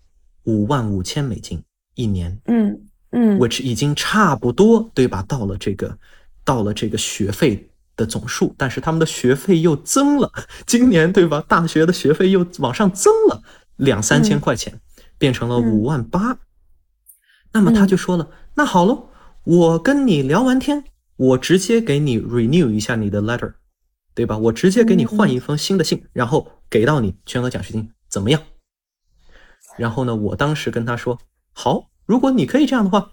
五万五千美金一年，嗯嗯，which 已经差不多对吧？到了这个，到了这个学费。的总数，但是他们的学费又增了，今年对吧？大学的学费又往上增了两三千块钱，变成了五万八。那么他就说了：“那好喽，我跟你聊完天，我直接给你 renew 一下你的 letter，对吧？我直接给你换一封新的信，然后给到你全额奖学金，怎么样？”然后呢，我当时跟他说：“好，如果你可以这样的话，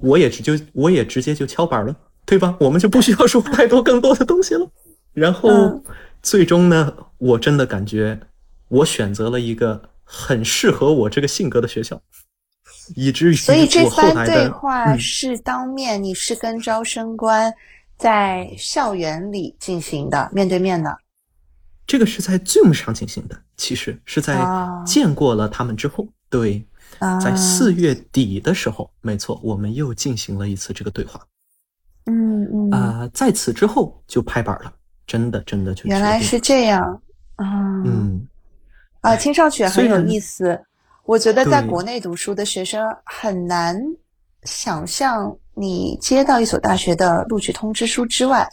我也直就我也直接就敲板了。”对吧？我们就不需要说太多更多的东西了。然后嗯最终呢，我真的感觉我选择了一个很适合我这个性格的学校，以至于所以这番来的对话嗯是当面，你是跟招生官在校园里进行的，面对面的。这个是在 Zoom 上进行的，其实是在哦见过了他们之后，对，啊在四月底的时候，没错，我们又进行了一次这个对话。嗯嗯啊、在此之后就拍板了，真的真的就原来是这样啊。嗯，啊，听上去很有意思。我觉得在国内读书的学生很难想象，你接到一所大学的录取通知书之外，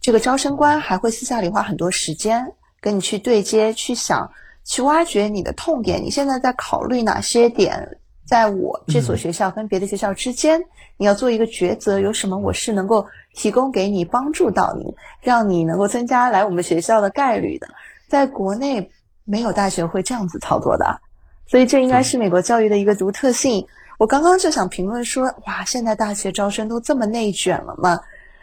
这个招生官还会私下里花很多时间跟你去对接，去想，去挖掘你的痛点。你现在在考虑哪些点？在我这所嗯学校跟别的学校之间，你要做一个抉择，有什么我是能够提供给你帮助到你，让你能够增加来我们学校的概率的。在国内没有大学会这样子操作的，所以这应该是美国教育的一个独特性。我刚刚就想评论说，哇，现在大学招生都这么内卷了吗？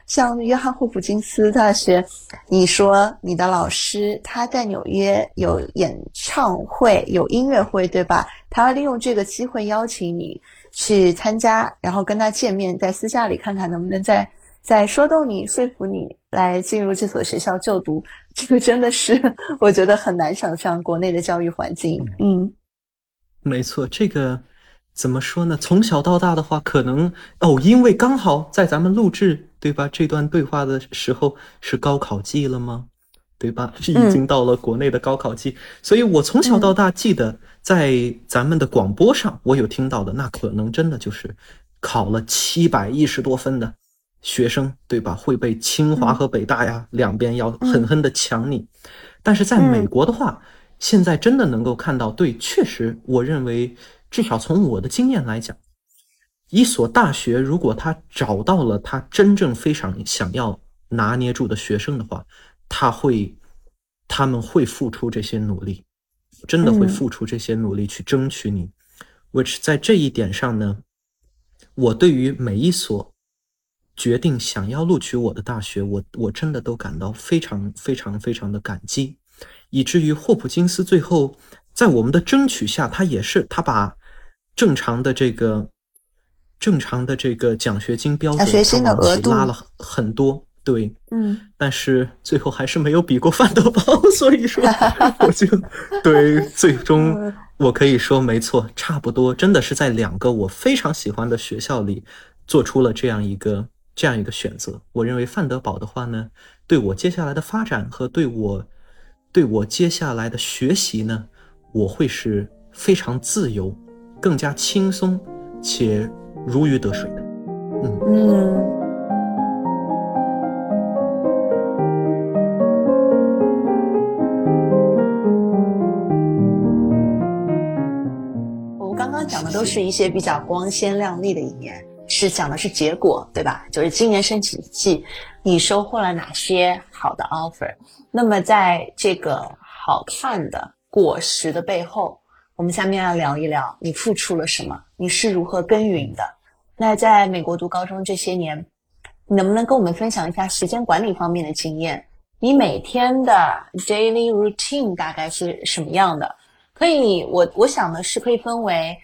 像约翰霍普金斯大学，你说你的老师他在纽约有演唱会、有音乐会，对吧？他要利用这个机会邀请你去参加，然后跟他见面，在私下里看看能不能再再说动你、说服你来进入这所学校就读。这个真的是我觉得很难想象国内的教育环境。嗯没错，这个怎么说呢？从小到大的话，可能哦，因为刚好在咱们录制对吧这段对话的时候是高考季了吗？对吧？是已经到了国内的高考季，所以我从小到大记得在咱们的广播上，我有听到的，那可能真的就是考了七百一十多分的学生，对吧？会被清华和北大呀、两边要狠狠的抢你。但是在美国的话，现在真的能够看到，对，确实，我认为至少从我的经验来讲，一所大学如果他找到了他真正非常想要拿捏住的学生的话，他会，他们会付出这些努力，真的会嗯付出这些努力去争取你。which 在这一点上呢，我对于每一所决定想要录取我的大学，我我真的都感到非常非常非常的感激，以至于霍普金斯最后在我们的争取下，他也是他把正常的这个正常的这个奖学金标准，奖学金的他往额度拉了很很多，对，嗯但是最后还是没有比过范德堡，所以说我就对最终嗯我可以说没错，差不多真的是在两个我非常喜欢的学校里做出了这样一个这样一个选择。我认为范德堡的话呢，对我接下来的发展和对我对我接下来的学习呢，我会是非常自由、更加轻松且如鱼得水的。嗯。我刚讲的都是一些比较光鲜亮丽的一面，是讲的是结果，对吧？就是今年申请季，你收获了哪些好的 offer？那么在这个好看的果实的背后，我们下面要聊一聊你付出了什么，你是如何耕耘的。那在美国读高中这些年，你能不能跟我们分享一下时间管理方面的经验？你每天的 daily routine 大概是什么样的？可以，我我想的是可以分为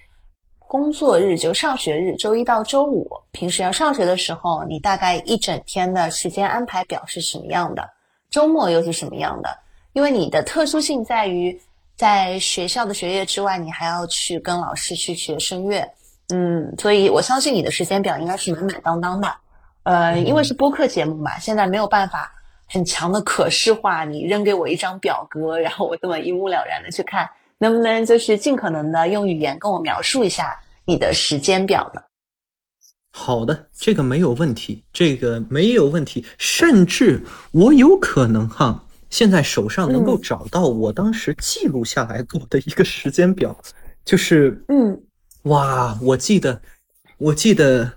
工作日，就上学日，周一到周五，平时要上学的时候，你大概一整天的时间安排表是什么样的？周末又是什么样的？因为你的特殊性在于，在学校的学业之外，你还要去跟老师去学声乐，嗯，所以我相信你的时间表应该是满满当当的。呃，因为是播客节目嘛，现在没有办法很强的可视化，你扔给我一张表格，然后我这么一目了然的去看，能不能就是尽可能的用语言跟我描述一下你的时间表呢？好的，这个没有问题，这个没有问题，甚至我有可能哈，现在手上能够嗯找到我当时记录下来过的一个时间表，就是嗯哇，我记得，我记得，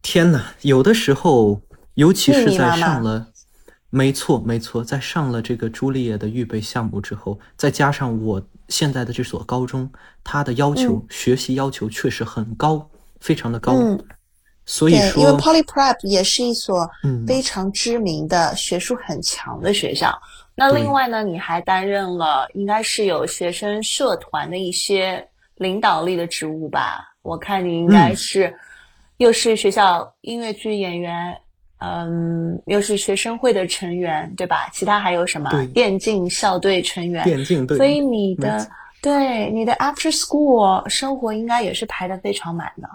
天呐，有的时候，尤其是在上了，没错没错，在上了这个朱丽叶的预备项目之后，再加上我现在的这所高中，它的要求、嗯学习要求确实很高，非常的高。嗯所以说，因为 Poly Prep 也是一所嗯非常知名的、学术很强的学校。那另外呢，你还担任了应该是有学生社团的一些领导力的职务吧？我看你应该嗯是、又是学校音乐剧演员，嗯，又是学生会的成员，对吧？其他还有什么电竞校队成员？电竞队，所以你的对你的 After School 生活应该也是排的非常满的。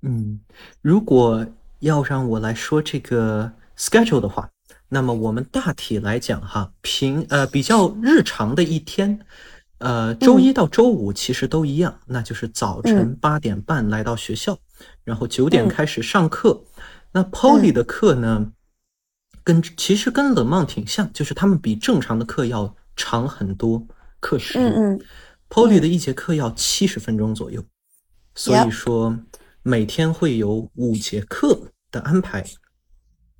嗯，如果要让我来说这个 schedule 的话，那么我们大体来讲哈，平呃比较日常的一天，呃周一到周五其实都一样，那就是早晨嗯八点半来到学校，然后九点嗯开始上课。那 Poly 的课呢，跟其实跟冷曼挺像，就是他们比正常的课要长很多课时。嗯嗯 Poly 的一节课要七十分钟左右，所以说每天会有五节课的安排。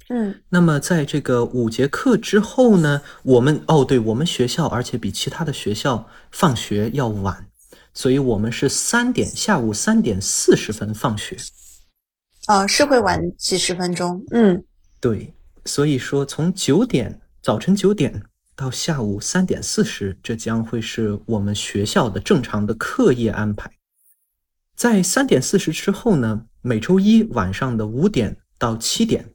嗯那么在这个五节课之后呢，我们哦，对我们学校，而且比其他的学校放学要晚，所以我们是三点下午三点四十分放学。呃，是会晚几十分钟。嗯对，所以说从九点早晨九点到下午三点四十，这将会是我们学校的正常的课业安排。在三点四十之后呢，每周一晚上的五点到七点，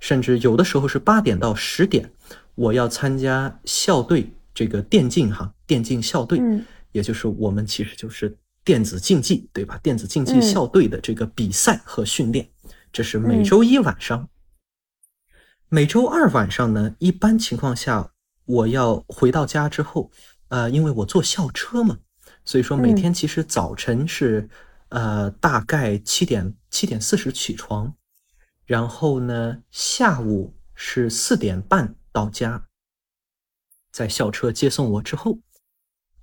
甚至有的时候是八点到十点，我要参加校队这个电竞哈，电竞校队，嗯也就是我们其实就是电子竞技，对吧？电子竞技嗯校队的这个比赛和训练，这是每嗯。周一晚上。每周二晚上呢，一般情况下我要回到家之后，呃，因为我坐校车嘛，所以说每嗯。天其实早晨是、呃大概七点七点四十起床，然后呢下午是四点半到家，在校车接送我之后，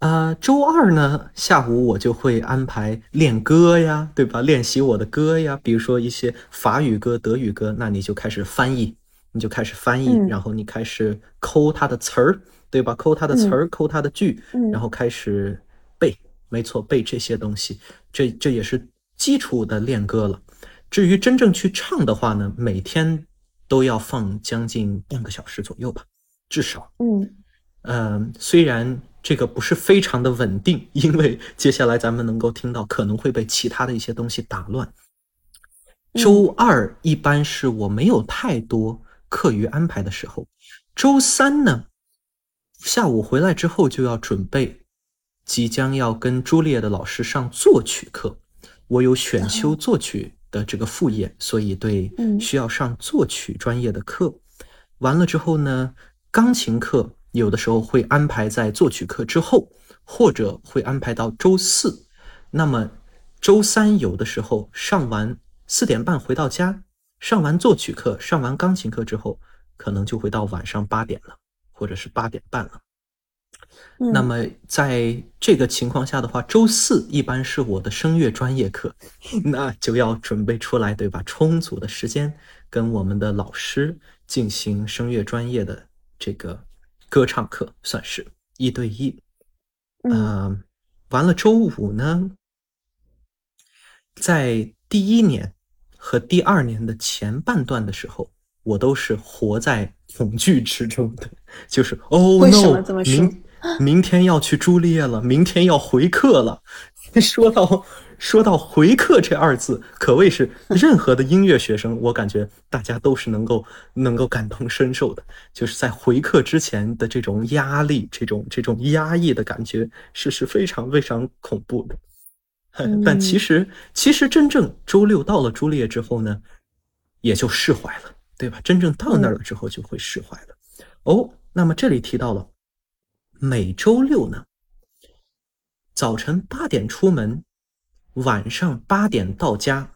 啊，周二呢下午我就会安排练歌呀，对吧？练习我的歌呀，比如说一些法语歌、德语歌，那你就开始翻译，你就开始翻译，嗯然后你开始抠它的词儿，对吧？抠它的词儿，抠它的句，嗯然后开始背，没错，背这些东西，这这也是基础的练歌了。至于真正去唱的话呢，每天都要放将近半个小时左右吧，至少。嗯嗯，虽然这个不是非常的稳定，因为接下来咱们能够听到可能会被其他的一些东西打乱。周二一般是我没有太多课余安排的时候，周三呢，下午回来之后就要准备即将要跟朱丽叶的老师上作曲课。我有选修作曲的这个副业，所以对嗯需要上作曲专业的课。完了之后呢，钢琴课有的时候会安排在作曲课之后，或者会安排到周四。那么周三有的时候上完四点半回到家，上完作曲课，上完钢琴课之后，可能就会到晚上八点了，或者是八点半了。嗯，那么在这个情况下的话，周四一般是我的声乐专业课，那就要准备出来，对吧？充足的时间跟我们的老师进行声乐专业的这个歌唱课，算是一对一。嗯呃，完了，周五呢，在第一年和第二年的前半段的时候，我都是活在恐惧之中的，就是哦 no，明明天要去朱丽叶了，明天要回课了。说到说到回课这二字，可谓是任何的音乐学生，我感觉大家都是能够能够感同身受的。就是在回课之前的这种压力，这种这种压抑的感觉，是是非常非常恐怖的。但其实其实真正周六到了朱丽叶之后呢，也就释怀了，对吧？真正到那儿了之后就会释怀了。哦，那么这里提到了每周六呢，早晨八点出门，晚上八点到家，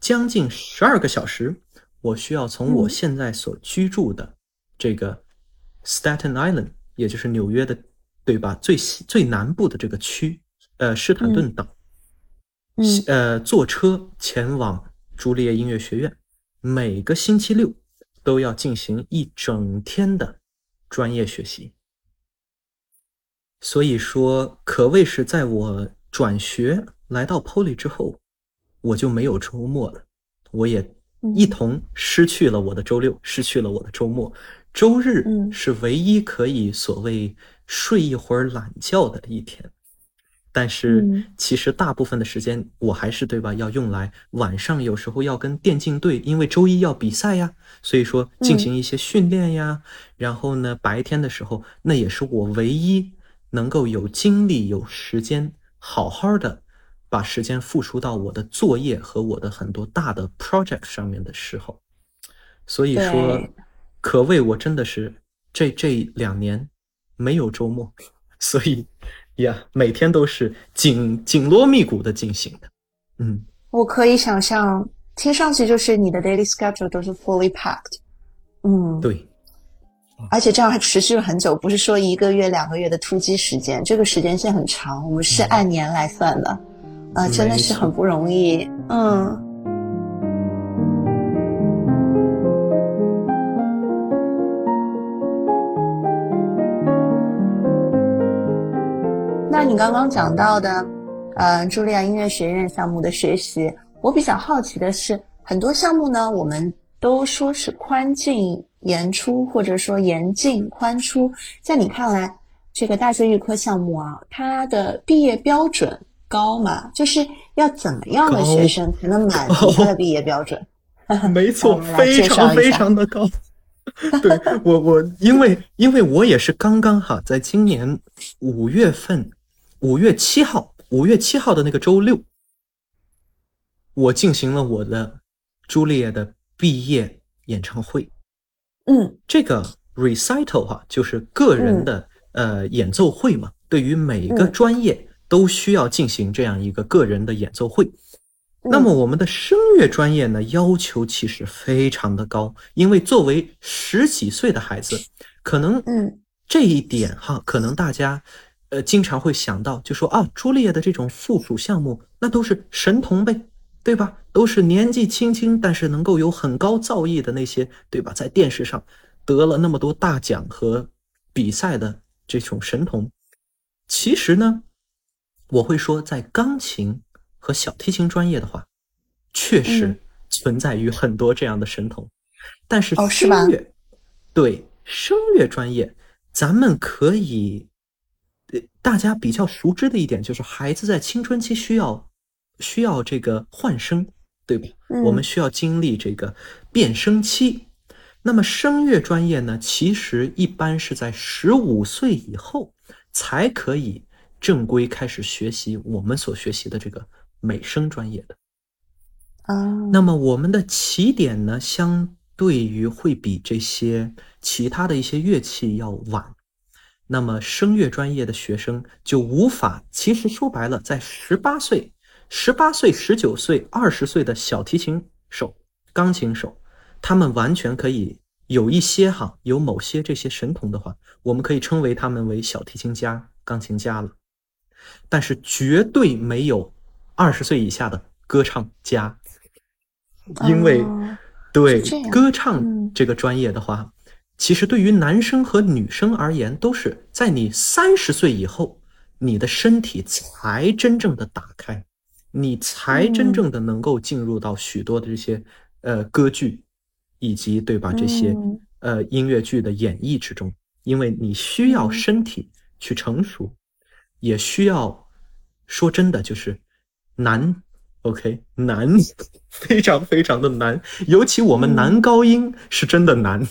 将近十二个小时，我需要从我嗯现在所居住的这个 Staten Island，也就是纽约的，对吧？最西最南部的这个区，呃，施坦顿岛，嗯呃，坐车前往朱丽叶音乐学院，每个星期六都要进行一整天的专业学习。所以说，可谓是在我转学来到 Poly 之后，我就没有周末了，我也一同失去了我的周六，失去了我的周末。周日是唯一可以所谓睡一会儿懒觉的一天。但是其实大部分的时间我还是对吧，要用来晚上有时候要跟电竞队，因为周一要比赛呀，所以说进行一些训练呀。然后呢，白天的时候那也是我唯一能够有精力、有时间好好的把时间付出到我的作业和我的很多大的 project 上面的时候。所以说，可谓我真的是这这两年没有周末，所以。呀，每天都是紧紧锣密鼓的进行的，嗯，我可以想象，听上去就是你的 daily schedule 都是 fully packed，嗯，对，而且这样还持续了很久，不是说一个月、两个月的突击时间，这个时间线很长，我们是按年来算的，啊，真的是很不容易，嗯。那你刚刚讲到的，呃，茱莉亚音乐学院项目的学习，我比较好奇的是，很多项目呢，我们都说是宽进严出，或者说严进宽出。在你看来，这个大学预科项目啊，它的毕业标准高嘛？就是要怎么样的学生才能满足他的毕业标准？没错，非常非常的高。对我我因为因为我也是刚刚哈，在今年五月份。五月七号，五月七号的那个周六，我进行了我的朱丽叶的毕业演唱会。嗯，这个 recital 哈，就是个人的呃演奏会嘛。对于每个专业都需要进行这样一个个人的演奏会。那么我们的声乐专业呢，要求其实非常的高，因为作为十几岁的孩子，可能嗯这一点哈，可能大家。呃，经常会想到，就说啊，朱丽叶的这种附属项目，那都是神童呗，对吧？都是年纪轻轻，但是能够有很高造诣的那些，对吧？在电视上得了那么多大奖和比赛的这种神童。其实呢，我会说，在钢琴和小提琴专业的话，确实存在于很多这样的神童。但是声乐，对声乐专业，咱们可以。呃大家比较熟知的一点就是，孩子在青春期需要需要这个换声，对吧？我们需要经历这个变声期。那么声乐专业呢，其实一般是在十五岁以后才可以正规开始学习我们所学习的这个美声专业的。啊，那么我们的起点呢，相对于会比这些其他的一些乐器要晚。那么声乐专业的学生就无法，其实说白了，在十八岁、十八岁、十九岁、二十岁的小提琴手、钢琴手，他们完全可以有一些哈，有某些这些神童的话，我们可以称为他们为小提琴家、钢琴家了。但是绝对没有二十岁以下的歌唱家，因为对歌唱这个专业的话。其实对于男生和女生而言，都是在你三十岁以后，你的身体才真正的打开，你才真正的能够进入到许多的这些呃歌剧，以及对吧这些呃音乐剧的演绎之中，因为你需要身体去成熟，也需要说真的就是难。OK，难，非常非常的难，尤其我们男高音是真的难。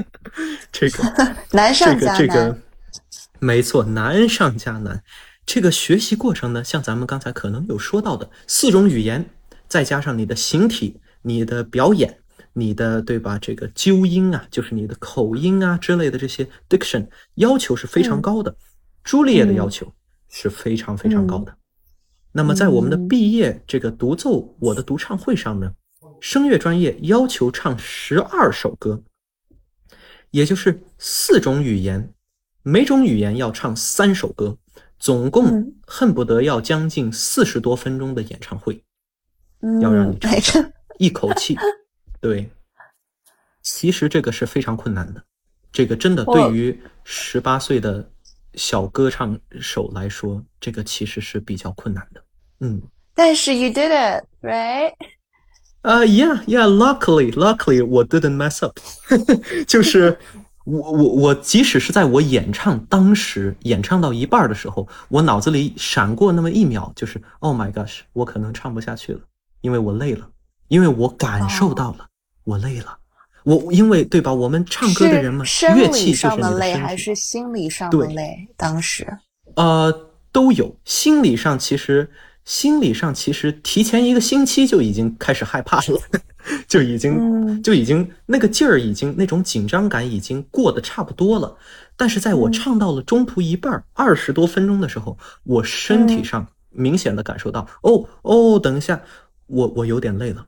这个 难上加难，这个这个没错，难上加难。这个学习过程呢，像咱们刚才可能有说到的四种语言，再加上你的形体、你的表演、你的对吧？这个纠音啊，就是你的口音啊之类的这些 diction 要求是非常高的。朱丽叶的要求是非常非常高的。那么，在我们的毕业这个独奏我的独唱会上呢，声乐专业要求唱十二首歌，也就是四种语言，每种语言要唱三首歌，总共恨不得要将近四十多分钟的演唱会，要让你唱一口气。对，其实这个是非常困难的，这个真的对于十八岁的。小歌唱手来说，这个其实是比较困难的，嗯。但是 you did it, right？呃、y e a h yeah，luckily，luckily 我 didn't mess up，就是我我我即使是在我演唱当时演唱到一半的时候，我脑子里闪过那么一秒，就是 Oh my gosh，我可能唱不下去了，因为我累了，因为我感受到了、我累了，我因为对吧？我们唱歌的人嘛，乐器就是你的上的累还是心理上的对累？当时呃，都有。心理上其实，心理上其实提前一个星期就已经开始害怕了，就已经、嗯就已经那个劲儿已经那种紧张感已经过得差不多了。但是在我嗯唱到了中途一半二十多分钟的时候，我身体嗯上明显的感受到，哦哦，等一下，我我有点累了，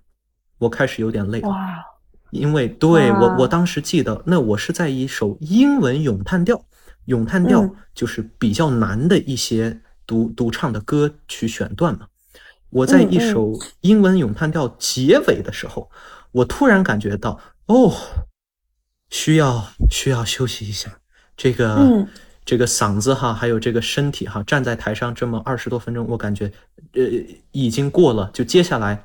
我开始有点累了。哇，因为对我我当时记得，那我是在一首英文咏叹调，咏叹调嗯。就是比较难的一些独独唱的歌曲选段嘛。我在一首英文咏叹调结尾的时候，我突然感觉到，哦，需要需要休息一下，这个、嗯。这个嗓子哈，还有这个身体哈，站在台上这么二十多分钟，我感觉呃已经过了，就接下来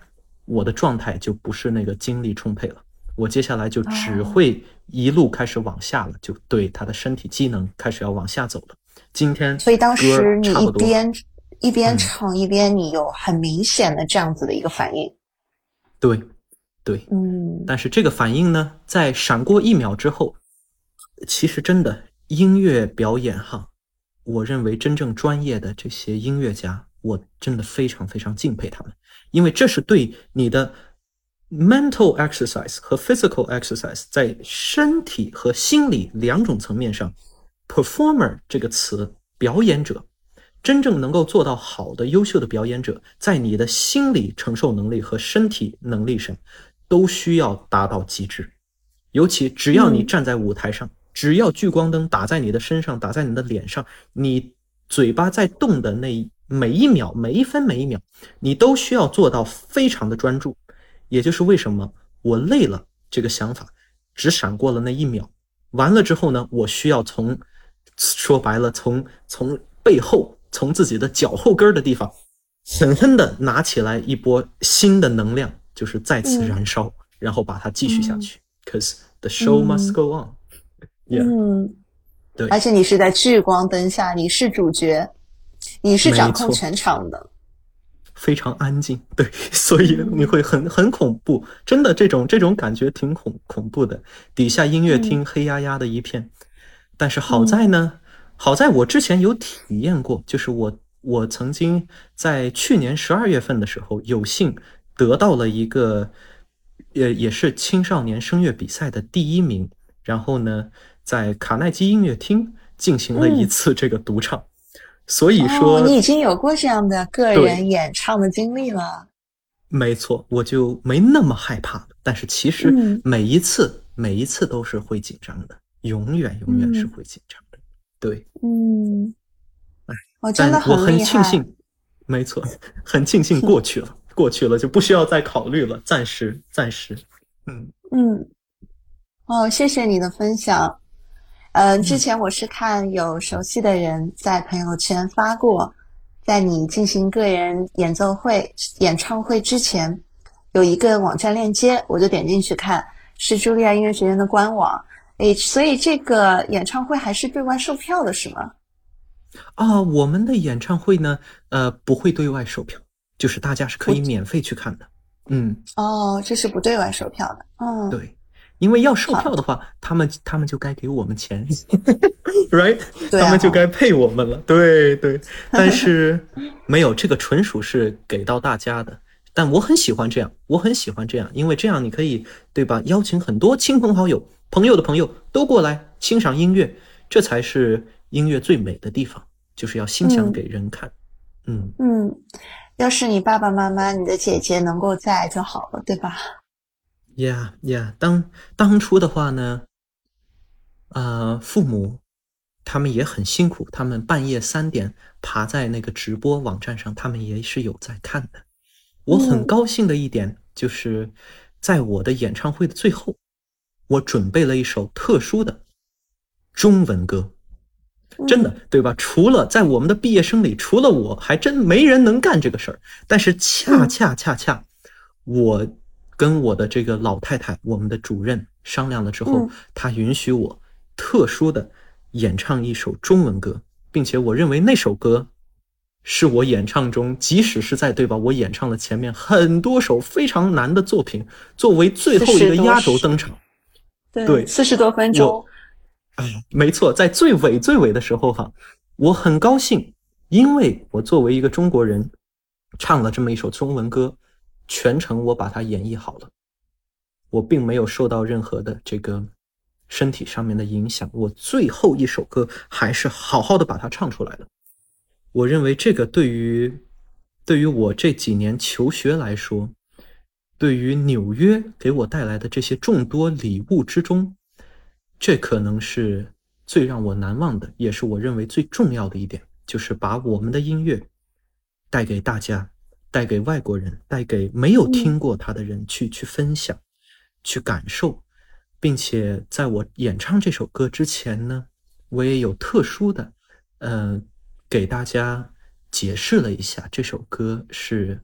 我的状态就不是那个精力充沛了，我接下来就只哦会一路开始往下了，就对他的身体机能开始要往下走了。今天所以当时你一边一边嗯唱一边你有很明显的这样子的一个反应。对对，嗯但是这个反应呢，在闪过一秒之后，其实真的音乐表演哈，我认为真正专业的这些音乐家，我真的非常非常敬佩他们，因为这是对你的 mental exercise 和 physical exercise 在身体和心理两种层面上，performer 这个词，表演者。真正能够做到好的、优秀的表演者，在你的心理承受能力和身体能力上，都需要达到极致。尤其只要你嗯站在舞台上，只要聚光灯打在你的身上，打在你的脸上，你嘴巴在动的那一每一秒、每一分、每一秒，你都需要做到非常的专注。也就是为什么我累了这个想法只闪过了那一秒，完了之后呢，我需要从说白了，从从背后。从自己的脚后跟儿的地方，狠狠的拿起来一波新的能量，就是再次嗯燃烧，然后把它继续下嗯去。Cause the show 嗯 must go on. Yeah，、嗯，对而且你是在聚光灯下，你是主角，你是掌控全场的。非常安静，对，所以你会很很恐怖，真的这种这种感觉挺恐恐怖的。底下音乐厅黑压压的一片，但是好在呢，好在我之前有体验过，就是我我曾经在去年十二月份的时候，有幸得到了一个，也，也是青少年声乐比赛的第一名。然后呢，在卡耐基音乐厅进行了一嗯。次这个独唱，所以说、哦，你已经有过这样的个人演唱的经历了。没错，我就没那么害怕了。但是其实嗯每一次、每一次都是会紧张的，永远永远是嗯会紧张的。对，嗯哎，我真的但我很。庆幸，没错，很庆幸过去了，过去了就不需要再考虑了，暂时暂时，嗯嗯，哦，谢谢你的分享。呃，之嗯前我是看有熟悉的人在朋友圈发过，在你进行个人演奏会、演唱会之前，有一个网站链接，我就点进去看，是茱莉亚音乐学院的官网。诶，所以这个演唱会还是对外售票的，是吗？啊，我们的演唱会呢，呃，不会对外售票，就是大家是可以免费去看的。嗯，哦，这是不对外售票的。嗯，对，因为要售票的话，他们他们就该给我们钱，right？他们就该配我们了。对对，但是没有这个纯属是给到大家的。但我很喜欢这样，我很喜欢这样，因为这样你可以对吧？邀请很多亲朋好友、朋友的朋友都过来欣赏音乐，这才是音乐最美的地方，就是要欣赏嗯给人看。嗯，嗯，要是你爸爸妈妈、你的姐姐能够在就好了，对吧？呀呀，当当初的话呢，呃，父母他们也很辛苦，他们半夜三点爬在那个直播网站上，他们也是有在看的。我很嗯高兴的一点就是，在我的演唱会的最后，我准备了一首特殊的中文歌。真的，对吧？除了在我们的毕业生里，除了我还真没人能干这个事儿。但是恰嗯恰恰恰，我跟我的这个老太太，我们的主任商量了之后，他允许我特殊的演唱一首中文歌，并且我认为那首歌是我演唱中，即使是在对吧，我演唱了前面很多首非常难的作品，作为最后一个压轴登场，对，四十多分钟。哎，没错，在最尾最尾的时候哈，我很高兴，因为我作为一个中国人，唱了这么一首中文歌，全程我把它演绎好了，我并没有受到任何的这个身体上面的影响，我最后一首歌还是好好的把它唱出来了。我认为这个对于对于我这几年求学来说，对于纽约给我带来的这些众多礼物之中。这可能是最让我难忘的，也是我认为最重要的一点，就是把我们的音乐带给大家，带给外国人，带给没有听过他的人去去分享，去感受，并且在我演唱这首歌之前呢，我也有特殊的，呃，给大家解释了一下这首歌是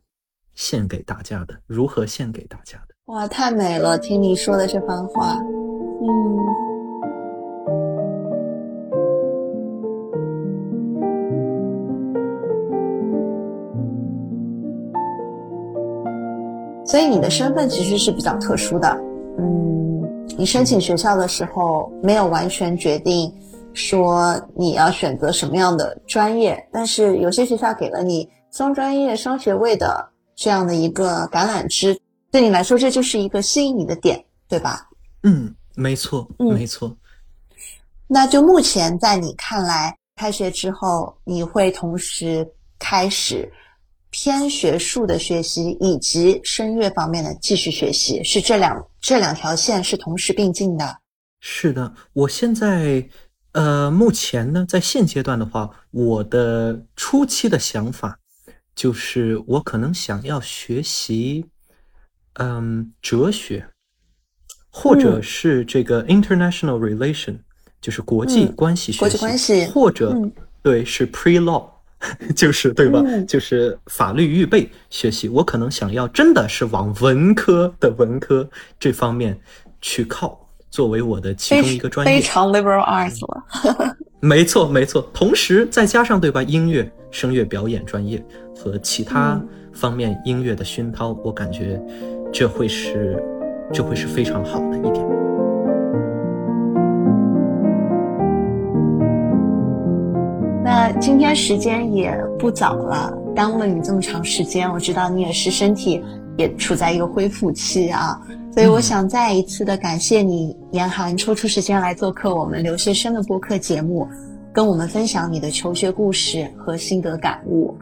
献给大家的，如何献给大家的。哇，太美了！听你说的这番话，嗯。所以你的身份其实是比较特殊的，嗯，你申请学校的时候没有完全决定说你要选择什么样的专业，但是有些学校给了你双专业、双学位的这样的一个橄榄枝，对你来说这就是一个吸引你的点，对吧？嗯，没错，没错。那就目前在你看来，开学之后你会同时开始。偏学术的学习以及声乐方面的继续学习，是这两这两条线是同时并进的。是的，我现在呃，目前呢，在现阶段的话，我的初期的想法就是，我可能想要学习嗯哲学，或者是这个 international relation，就是国际关系学习，国际关系，或者对是 pre law。就是对吧？就是法律预备学习，我可能想要真的是往文科的文科这方面去靠，作为我的其中一个专业。非常 liberal arts 了。没错，没错。同时再加上对吧，音乐、声乐表演专业和其他方面音乐的熏陶，我感觉这会是这会是非常好的一点。那今天时间也不早了，耽误了你这么长时间。我知道你也是身体也处在一个恢复期啊，所以我想再一次的感谢你，严寒抽出时间来做客我们留学生的播客节目，跟我们分享你的求学故事和心得感悟。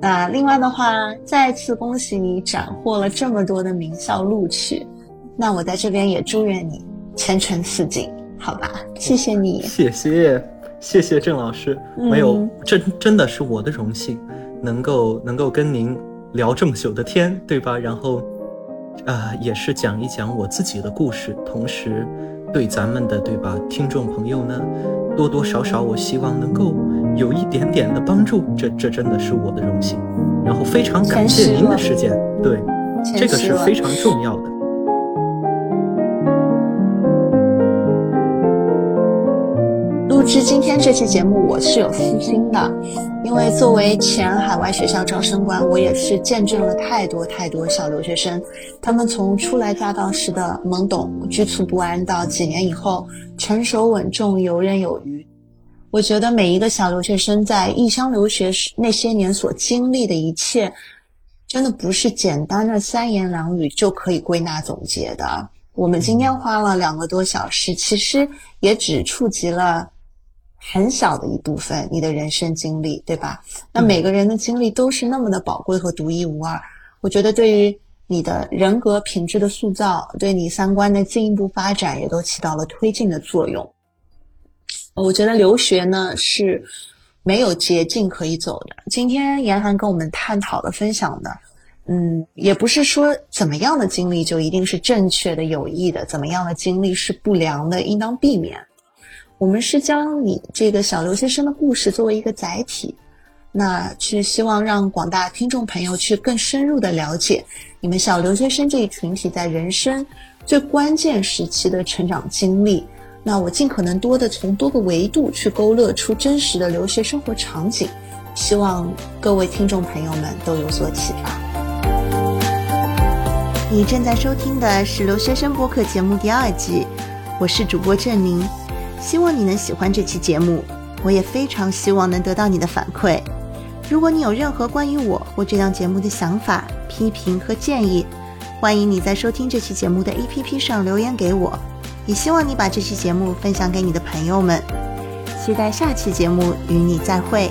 那另外的话，再次恭喜你斩获了这么多的名校录取。那我在这边也祝愿你前程似锦，好吧？谢谢你，谢谢。谢谢郑老师，没有，真真的是我的荣幸，能够能够跟您聊这么久的天，对吧？然后，啊，也是讲一讲我自己的故事，同时对咱们的对吧听众朋友呢，多多少少我希望能够有一点点的帮助，这这真的是我的荣幸。然后非常感谢您的时间，对，这个是非常重要的。其实今天这期节目，我是有私心的，因为作为前海外学校招生官，我也是见证了太多太多小留学生，他们从初来乍到时的懵懂、局促不安，到几年以后成熟稳重、游刃有余。我觉得每一个小留学生在异乡留学时那些年所经历的一切，真的不是简单的三言两语就可以归纳总结的。我们今天花了两个多小时，其实也只触及了。很小的一部分，你的人生经历，对吧？那每个人的经历都是那么的宝贵和独一无二。我觉得对于你的人格品质的塑造，对你三观的进一步发展，也都起到了推进的作用。我觉得留学呢是没有捷径可以走的。今天严寒跟我们探讨的、分享的，嗯，也不是说怎么样的经历就一定是正确的、有益的，怎么样的经历是不良的，应当避免。我们是将你这个小留学生的故事作为一个载体，那去希望让广大听众朋友去更深入的了解你们小留学生这一群体在人生最关键时期的成长经历。那我尽可能多的从多个维度去勾勒出真实的留学生活场景，希望各位听众朋友们都有所启发。你正在收听的是留学生播客节目第二季，我是主播郑宁，希望你能喜欢这期节目，我也非常希望能得到你的反馈。如果你有任何关于我或这档节目的想法、批评和建议，欢迎你在收听这期节目的 APP 上留言给我。也希望你把这期节目分享给你的朋友们，期待下期节目与你再会。